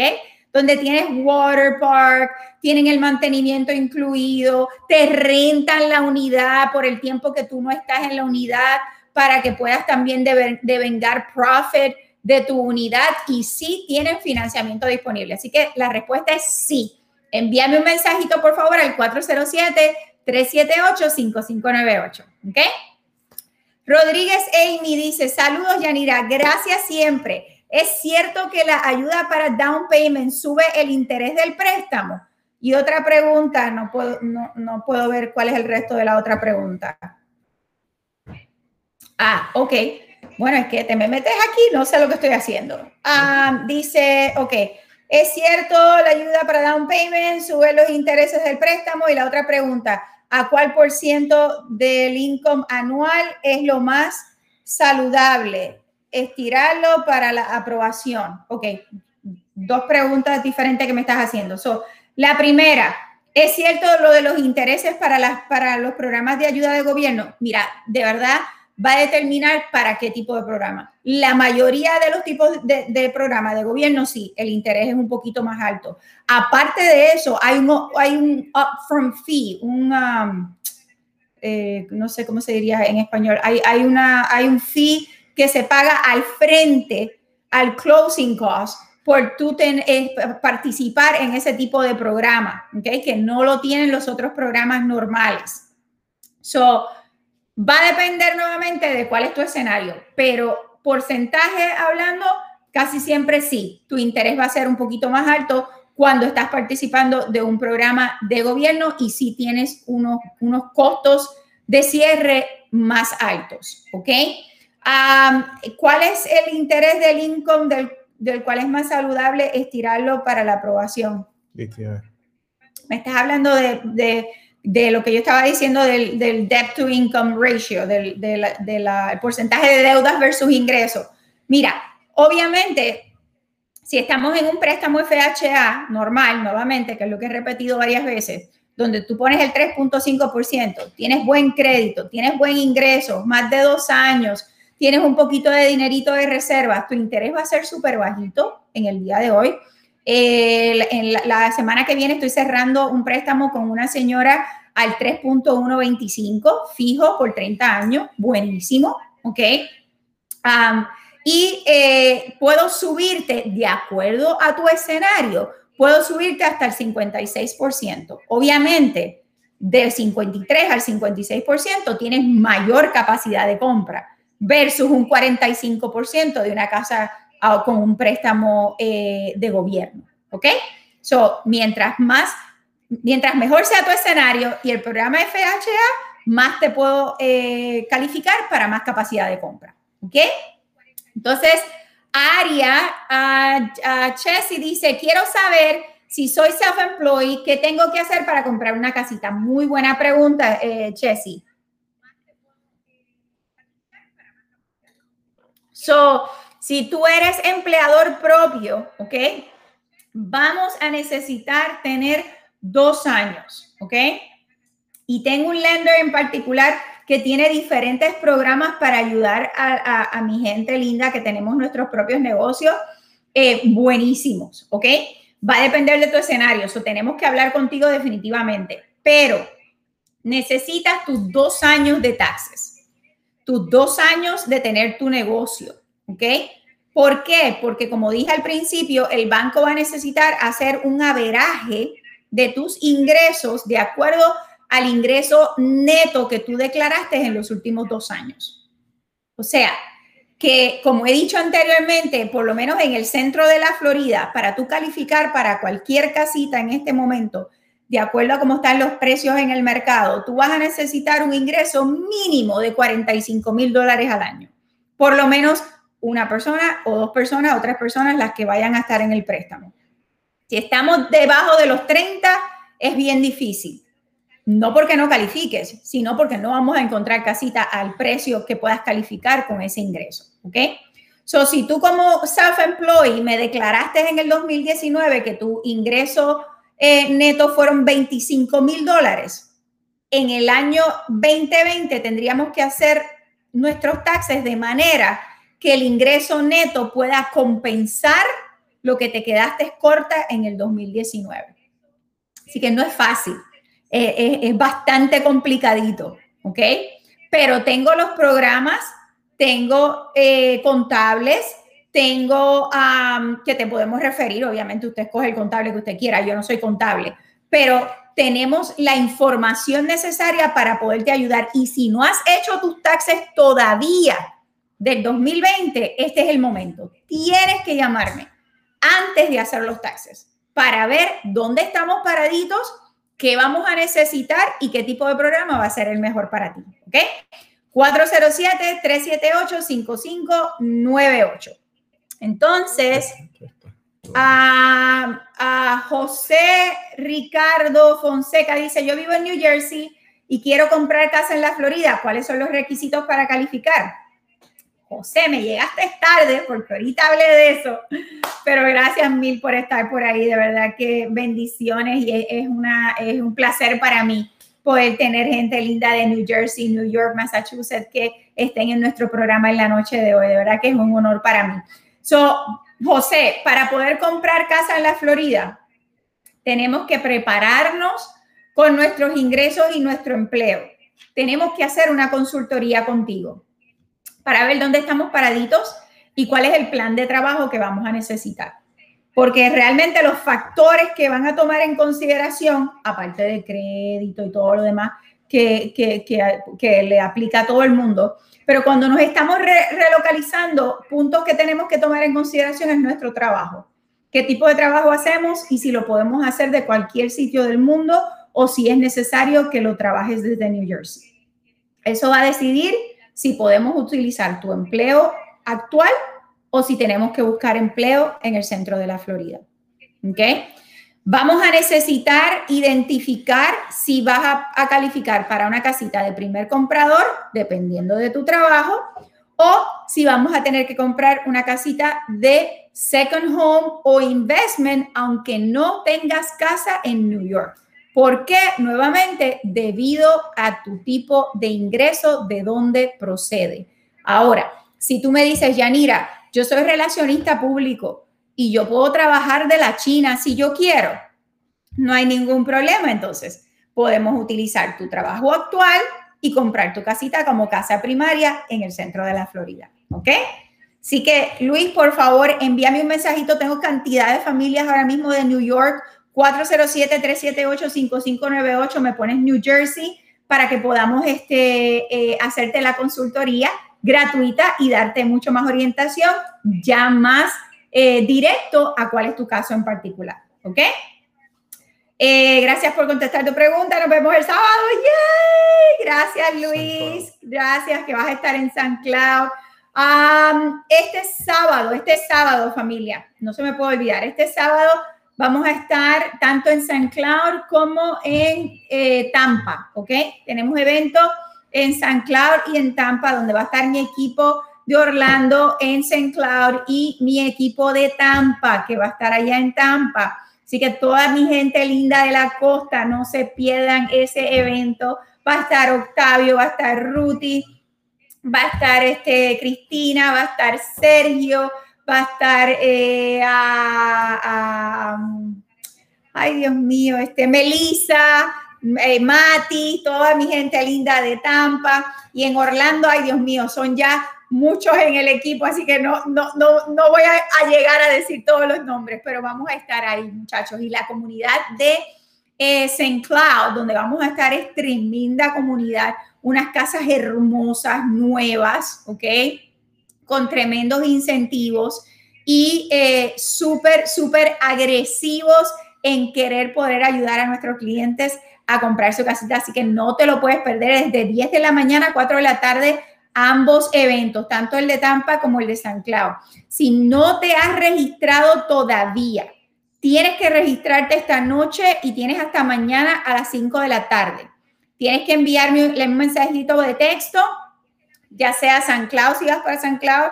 donde tienes water park, tienen el mantenimiento incluido, te rentan la unidad por el tiempo que tú no estás en la unidad para que puedas también devengar profit de tu unidad y sí tienen financiamiento disponible. Así que la respuesta es sí. Envíame un mensajito, por favor, al 407-378-5598. ¿Ok? Rodríguez Amy dice, saludos Yanira, gracias siempre. ¿Es cierto que la ayuda para down payment sube el interés del préstamo? Y otra pregunta, no puedo, no, puedo ver cuál es el resto de la otra pregunta. Ah, ok. Bueno, es que te me metes aquí, no sé lo que estoy haciendo. Ah, dice, ok, es cierto, la ayuda para down payment sube los intereses del préstamo. Y la otra pregunta, ¿a cuál por ciento del income anual es lo más saludable? estirarlo para la aprobación. Ok, dos preguntas diferentes que me estás haciendo. So, la primera, ¿es cierto lo de los intereses para, las, para los programas de ayuda de gobierno? Mira, de verdad va a determinar para qué tipo de programa. La mayoría de los tipos de, de programas de gobierno, sí, el interés es un poquito más alto. Aparte de eso, hay un, hay un upfront fee, un, um, eh, no sé cómo se diría en español, hay, hay, una, hay un fee que se paga al frente al closing cost por tú eh, participar en ese tipo de programa, ¿okay? que no lo tienen los otros programas normales. So, va a depender nuevamente de cuál es tu escenario, pero porcentaje hablando, casi siempre sí. Tu interés va a ser un poquito más alto cuando estás participando de un programa de gobierno y si tienes unos, unos costos de cierre más altos, ¿ok? ¿Cuál es el interés del income del, del, cual es más saludable estirarlo para la aprobación? Me estás hablando de, de, de, lo que yo estaba diciendo del, debt to income ratio, del porcentaje de deudas versus ingresos. Mira, obviamente, si estamos en un préstamo FHA normal, nuevamente, que es lo que he repetido varias veces, donde tú pones el 3.5%, tienes buen crédito, tienes buen ingreso, más de dos años, tienes un poquito de dinerito de reservas, tu interés va a ser súper bajito en el día de hoy. La, semana que viene estoy cerrando un préstamo con una señora al 3.125 fijo por 30 años, buenísimo, ¿ok? y eh, puedo subirte de acuerdo a tu escenario, puedo subirte hasta el 56%. Obviamente, del 53 al 56% tienes mayor capacidad de compra versus un 45% de una casa ah, con un préstamo eh, de gobierno. ¿Ok? So, mientras más, mientras mejor sea tu escenario y el programa FHA, más te puedo eh, calificar para más capacidad de compra. ¿Ok? Entonces, Aria, uh, Chessy dice, quiero saber si soy self-employed, ¿qué tengo que hacer para comprar una casita? Muy buena pregunta, eh, Chessy. So, si tú eres empleador propio, ¿ok? Vamos a necesitar tener dos años, ¿ok? Y tengo un lender en particular que tiene diferentes programas para ayudar a, mi gente linda que tenemos nuestros propios negocios eh, buenísimos, ¿ok? Va a depender de tu escenario, eso tenemos que hablar contigo definitivamente, pero necesitas tus dos años de taxes tus dos años de tener tu negocio, ¿ok? ¿Por qué? Porque como dije al principio, el banco va a necesitar hacer un averaje de tus ingresos de acuerdo al ingreso neto que tú declaraste en los últimos dos años. O sea, que como he dicho anteriormente, por lo menos en el centro de la Florida, para tú calificar para cualquier casita en este momento, de acuerdo a cómo están los precios en el mercado, tú vas a necesitar un ingreso mínimo de 45 mil dólares al año. Por lo menos una persona o dos personas o tres personas las que vayan a estar en el préstamo. Si estamos debajo de los 30, es bien difícil. No porque no califiques, sino porque no vamos a encontrar casita al precio que puedas calificar con ese ingreso. ¿Ok? So, si tú como self-employed me declaraste en el 2019 que tu ingreso eh, neto fueron 25 mil dólares. En el año 2020 tendríamos que hacer nuestros taxes de manera que el ingreso neto pueda compensar lo que te quedaste corta en el 2019. Así que no es fácil, eh, es, bastante complicadito, ¿ok? Pero tengo los programas, tengo eh, contables, tengo que te podemos referir, obviamente usted escoge el contable que usted quiera, yo no soy contable, pero tenemos la información necesaria para poderte ayudar. Y si no has hecho tus taxes todavía del 2020, este es el momento. Tienes que llamarme antes de hacer los taxes para ver dónde estamos paraditos, qué vamos a necesitar y qué tipo de programa va a ser el mejor para ti. ¿Ok? 407-378-5598. Entonces, a, José Ricardo Fonseca dice, yo vivo en New Jersey y quiero comprar casa en la Florida. ¿Cuáles son los requisitos para calificar? José, me llegaste tarde porque ahorita hablé de eso, pero gracias mil por estar por ahí, de verdad que bendiciones y es, una, es un placer para mí poder tener gente linda de New Jersey, New York, Massachusetts que estén en nuestro programa en la noche de hoy, de verdad que es un honor para mí. So, José, para poder comprar casa en la Florida, tenemos que prepararnos con nuestros ingresos y nuestro empleo. Tenemos que hacer una consultoría contigo para ver dónde estamos paraditos y cuál es el plan de trabajo que vamos a necesitar. Porque realmente los factores que van a tomar en consideración, aparte de crédito y todo lo demás, que, que, que, le aplica a todo el mundo. Pero cuando nos estamos relocalizando, puntos que tenemos que tomar en consideración es nuestro trabajo. ¿Qué tipo de trabajo hacemos y si lo podemos hacer de cualquier sitio del mundo o si es necesario que lo trabajes desde New Jersey? Eso va a decidir si podemos utilizar tu empleo actual o si tenemos que buscar empleo en el centro de la Florida. ¿Ok? Vamos a necesitar identificar si vas a, calificar para una casita de primer comprador, dependiendo de tu trabajo, o si vamos a tener que comprar una casita de second home o investment, aunque no tengas casa en New York. ¿Por qué? Nuevamente, debido a tu tipo de ingreso, de dónde procede. Ahora, si tú me dices, Yanira, yo soy relacionista público, y yo puedo trabajar de la China si yo quiero. No hay ningún problema, entonces podemos utilizar tu trabajo actual y comprar tu casita como casa primaria en el centro de la Florida, ¿ok? Así que Luis, por favor, envíame un mensajito. Tengo cantidad de familias ahora mismo de New York, 407-378-5598, me pones New Jersey para que podamos este, eh, hacerte la consultoría gratuita y darte mucho más orientación, ya más eh, directo a cuál es tu caso en particular. ¿Ok? Eh, gracias por contestar tu pregunta. Nos vemos el sábado. ¡Yay! Gracias, Luis. Gracias que vas a estar en San Cloud. este sábado, este sábado, familia, no se me puede olvidar, este sábado vamos a estar tanto en San Cloud como en eh, Tampa, ¿ok? Tenemos eventos en San Cloud y en Tampa donde va a estar mi equipo de Orlando en St. Cloud y mi equipo de Tampa, que va a estar allá en Tampa. Así que toda mi gente linda de la costa, no se pierdan ese evento. Va a estar Octavio, va a estar Ruti, va a estar este, Cristina, va a estar Sergio, va a estar eh, ay Dios mío, este, Melissa, eh, Mati, toda mi gente linda de Tampa. Y en Orlando, ay Dios mío, son ya muchos en el equipo, así que no, no, no, no voy a, llegar a decir todos los nombres, pero vamos a estar ahí, muchachos. Y la comunidad de eh, St. Cloud, donde vamos a estar, es tremenda comunidad, unas casas hermosas, nuevas, ¿ok? Con tremendos incentivos y eh, súper, súper agresivos en querer poder ayudar a nuestros clientes a comprar su casita. Así que no te lo puedes perder desde 10 de la mañana a 4 de la tarde ambos eventos, tanto el de Tampa como el de San Cloud. Si no te has registrado todavía, tienes que registrarte esta noche y tienes hasta mañana a las 5 de la tarde. Tienes que enviarme un mensajito de texto, ya sea San Cloud si vas para San Cloud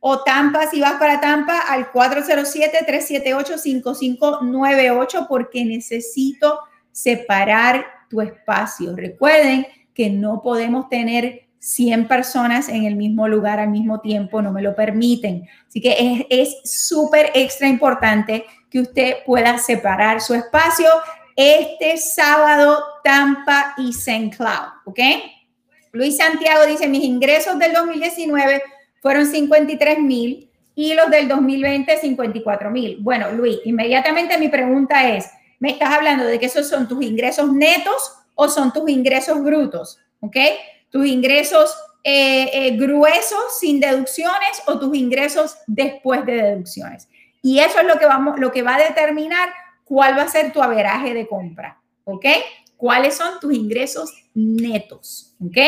o Tampa si vas para Tampa al 407-378-5598 porque necesito separar tu espacio. Recuerden que no podemos tener 100 personas en el mismo lugar al mismo tiempo, no me lo permiten. Así que es súper extra importante que usted pueda separar su espacio este sábado, Tampa y St. Cloud, ¿ok? Luis Santiago dice, mis ingresos del 2019 fueron 53 mil y los del 2020 54 mil. Bueno, Luis, inmediatamente mi pregunta es, ¿me estás hablando de que esos son tus ingresos netos o son tus ingresos brutos? ¿Ok? tus ingresos eh, eh, gruesos sin deducciones o tus ingresos después de deducciones. Y eso es lo que, vamos, lo que va a determinar cuál va a ser tu averaje de compra, ¿ok? ¿Cuáles son tus ingresos netos, ¿ok?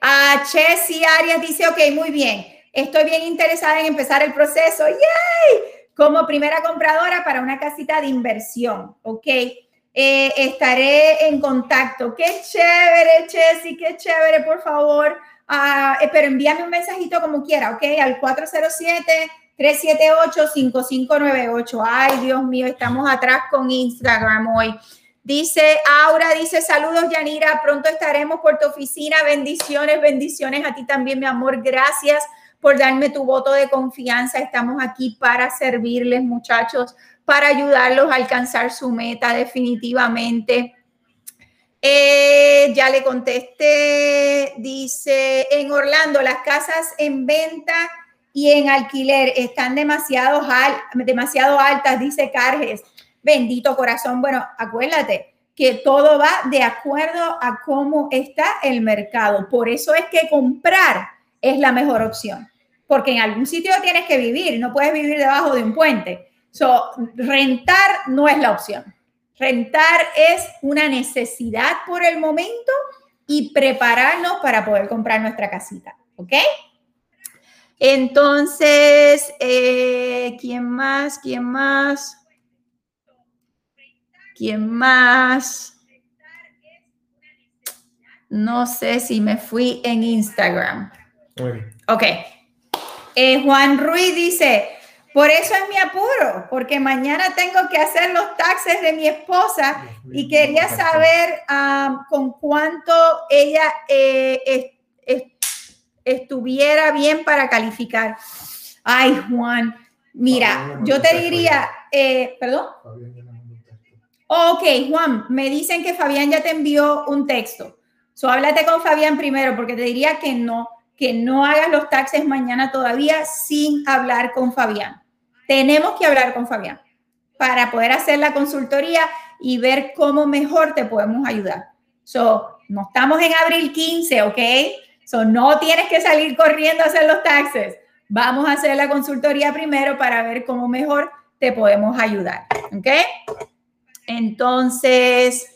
A Chessy Arias dice, ok, muy bien, estoy bien interesada en empezar el proceso, ¡yay! Como primera compradora para una casita de inversión, ¿ok? Eh, estaré en contacto. Qué chévere, Chessy, qué chévere, por favor. Ah, eh, pero envíame un mensajito como quiera, ¿ok? Al 407-378-5598. Ay, Dios mío, estamos atrás con Instagram hoy. Dice Aura, dice saludos Yanira, pronto estaremos por tu oficina. Bendiciones, bendiciones a ti también, mi amor. Gracias por darme tu voto de confianza. Estamos aquí para servirles, muchachos para ayudarlos a alcanzar su meta definitivamente. Eh, ya le contesté, dice, en Orlando las casas en venta y en alquiler están demasiado, demasiado altas, dice Carges. Bendito corazón. Bueno, acuérdate, que todo va de acuerdo a cómo está el mercado. Por eso es que comprar es la mejor opción, porque en algún sitio tienes que vivir, no puedes vivir debajo de un puente. So, rentar no es la opción. Rentar es una necesidad por el momento y prepararnos para poder comprar nuestra casita, ¿ok? Entonces, eh, ¿quién más? ¿Quién más? ¿Quién más? No sé si me fui en Instagram. Ok. Eh, Juan Ruiz dice, por eso es mi apuro, porque mañana tengo que hacer los taxes de mi esposa y quería saber ah, con cuánto ella eh, estuviera bien para calificar. Ay, Juan, mira, yo te diría, eh, perdón. Ok, Juan, me dicen que Fabián ya te envió un texto. So, háblate con Fabián primero, porque te diría que no, que no hagas los taxes mañana todavía sin hablar con Fabián. Tenemos que hablar con Fabián para poder hacer la consultoría y ver cómo mejor te podemos ayudar. So, no estamos en abril 15, ¿ok? So, no tienes que salir corriendo a hacer los taxes. Vamos a hacer la consultoría primero para ver cómo mejor te podemos ayudar, ¿ok? Entonces,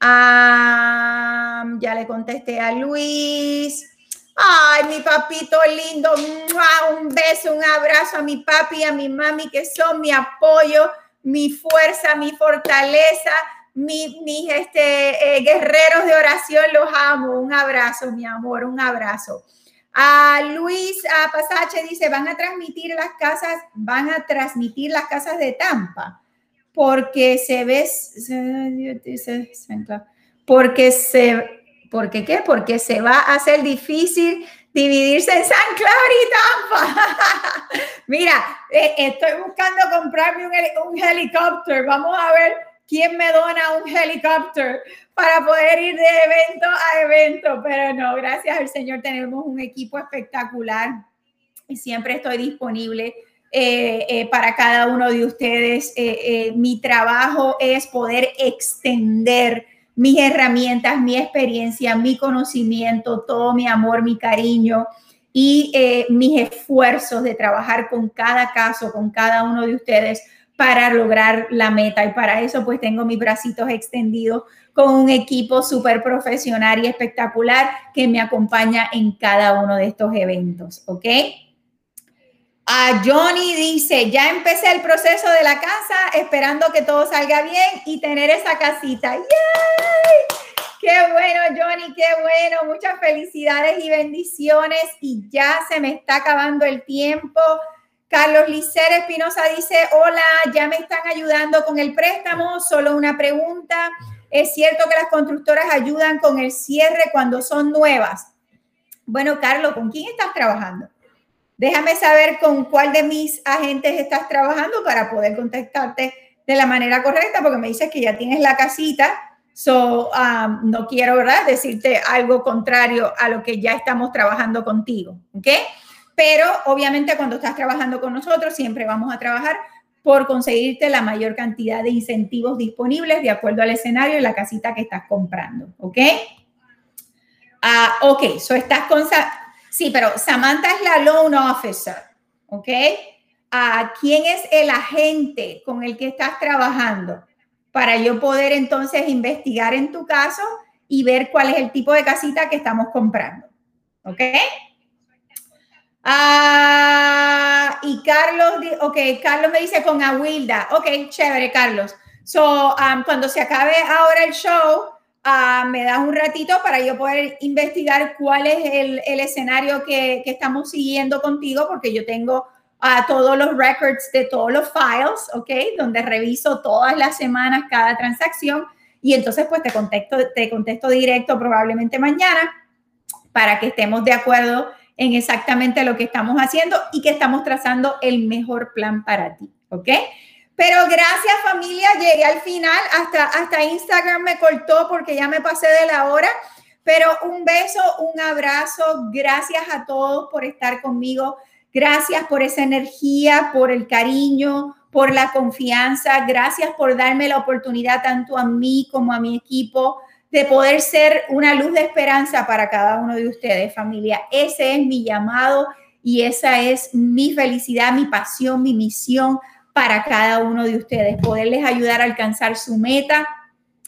ya le contesté a Luis. Ay, mi papito lindo, un beso, un abrazo a mi papi y a mi mami que son mi apoyo, mi fuerza, mi fortaleza, mis, este, eh, guerreros de oración, los amo. Un abrazo, mi amor, un abrazo. A Luis a Pasache dice, van a transmitir las casas, van a transmitir las casas de Tampa, porque se ve, porque se ¿Por qué? Porque se va a hacer difícil dividirse en San Clara y Tampa. Mira, eh, estoy buscando comprarme un, helicóptero. Vamos a ver quién me dona un helicóptero para poder ir de evento a evento. Pero no, gracias al Señor tenemos un equipo espectacular y siempre estoy disponible eh, eh, para cada uno de ustedes. mi trabajo es poder extender mis herramientas, mi experiencia, mi conocimiento, todo mi amor, mi cariño y eh, mis esfuerzos de trabajar con cada caso, con cada uno de ustedes para lograr la meta. Y para eso pues tengo mis bracitos extendidos con un equipo súper profesional y espectacular que me acompaña en cada uno de estos eventos, ¿ok? A Johnny dice, ya empecé el proceso de la casa, esperando que todo salga bien y tener esa casita. ¡Yay! Qué bueno, Johnny, qué bueno. Muchas felicidades y bendiciones. Y ya se me está acabando el tiempo. Carlos Licer Espinosa dice, hola, ya me están ayudando con el préstamo. Solo una pregunta. ¿Es cierto que las constructoras ayudan con el cierre cuando son nuevas? Bueno, Carlos, ¿con quién estás trabajando? Déjame saber con cuál de mis agentes estás trabajando para poder contestarte de la manera correcta, porque me dices que ya tienes la casita, so um, no quiero, decirte algo contrario a lo que ya estamos trabajando contigo, ¿ok? Pero obviamente cuando estás trabajando con nosotros, siempre vamos a trabajar por conseguirte la mayor cantidad de incentivos disponibles de acuerdo al escenario y la casita que estás comprando, ¿ok? Ah, ok, so estás con Sí, pero Samantha es la loan officer, ¿ok? ¿A quién es el agente con el que estás trabajando? Para yo poder entonces investigar en tu caso y ver cuál es el tipo de casita que estamos comprando, ¿ok? Ah, y Carlos, ok, Carlos me dice con Awilda, ok, chévere, Carlos. So, um, cuando se acabe ahora el show, me das un ratito para yo poder investigar cuál es el, el escenario que, que, estamos siguiendo contigo, porque yo tengo a todos los records de todos los files, ¿ok? Donde reviso todas las semanas cada transacción y entonces pues te contesto, te contesto directo probablemente mañana para que estemos de acuerdo en exactamente lo que estamos haciendo y que estamos trazando el mejor plan para ti, ¿ok? Pero gracias familia, llegué al final, hasta, hasta Instagram me cortó porque ya me pasé de la hora. Pero un beso, un abrazo, gracias a todos por estar conmigo, gracias por esa energía, por el cariño, por la confianza, gracias por darme la oportunidad tanto a mí como a mi equipo de poder ser una luz de esperanza para cada uno de ustedes, familia. Ese es mi llamado y esa es mi felicidad, mi pasión, mi misión para cada uno de ustedes, poderles ayudar a alcanzar su meta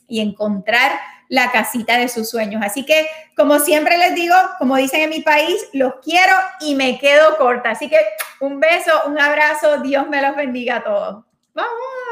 y encontrar la casita de sus sueños. Así que, como siempre les digo, como dicen en mi país, los quiero y me quedo corta. Así que un beso, un abrazo, Dios me los bendiga a todos. Vamos.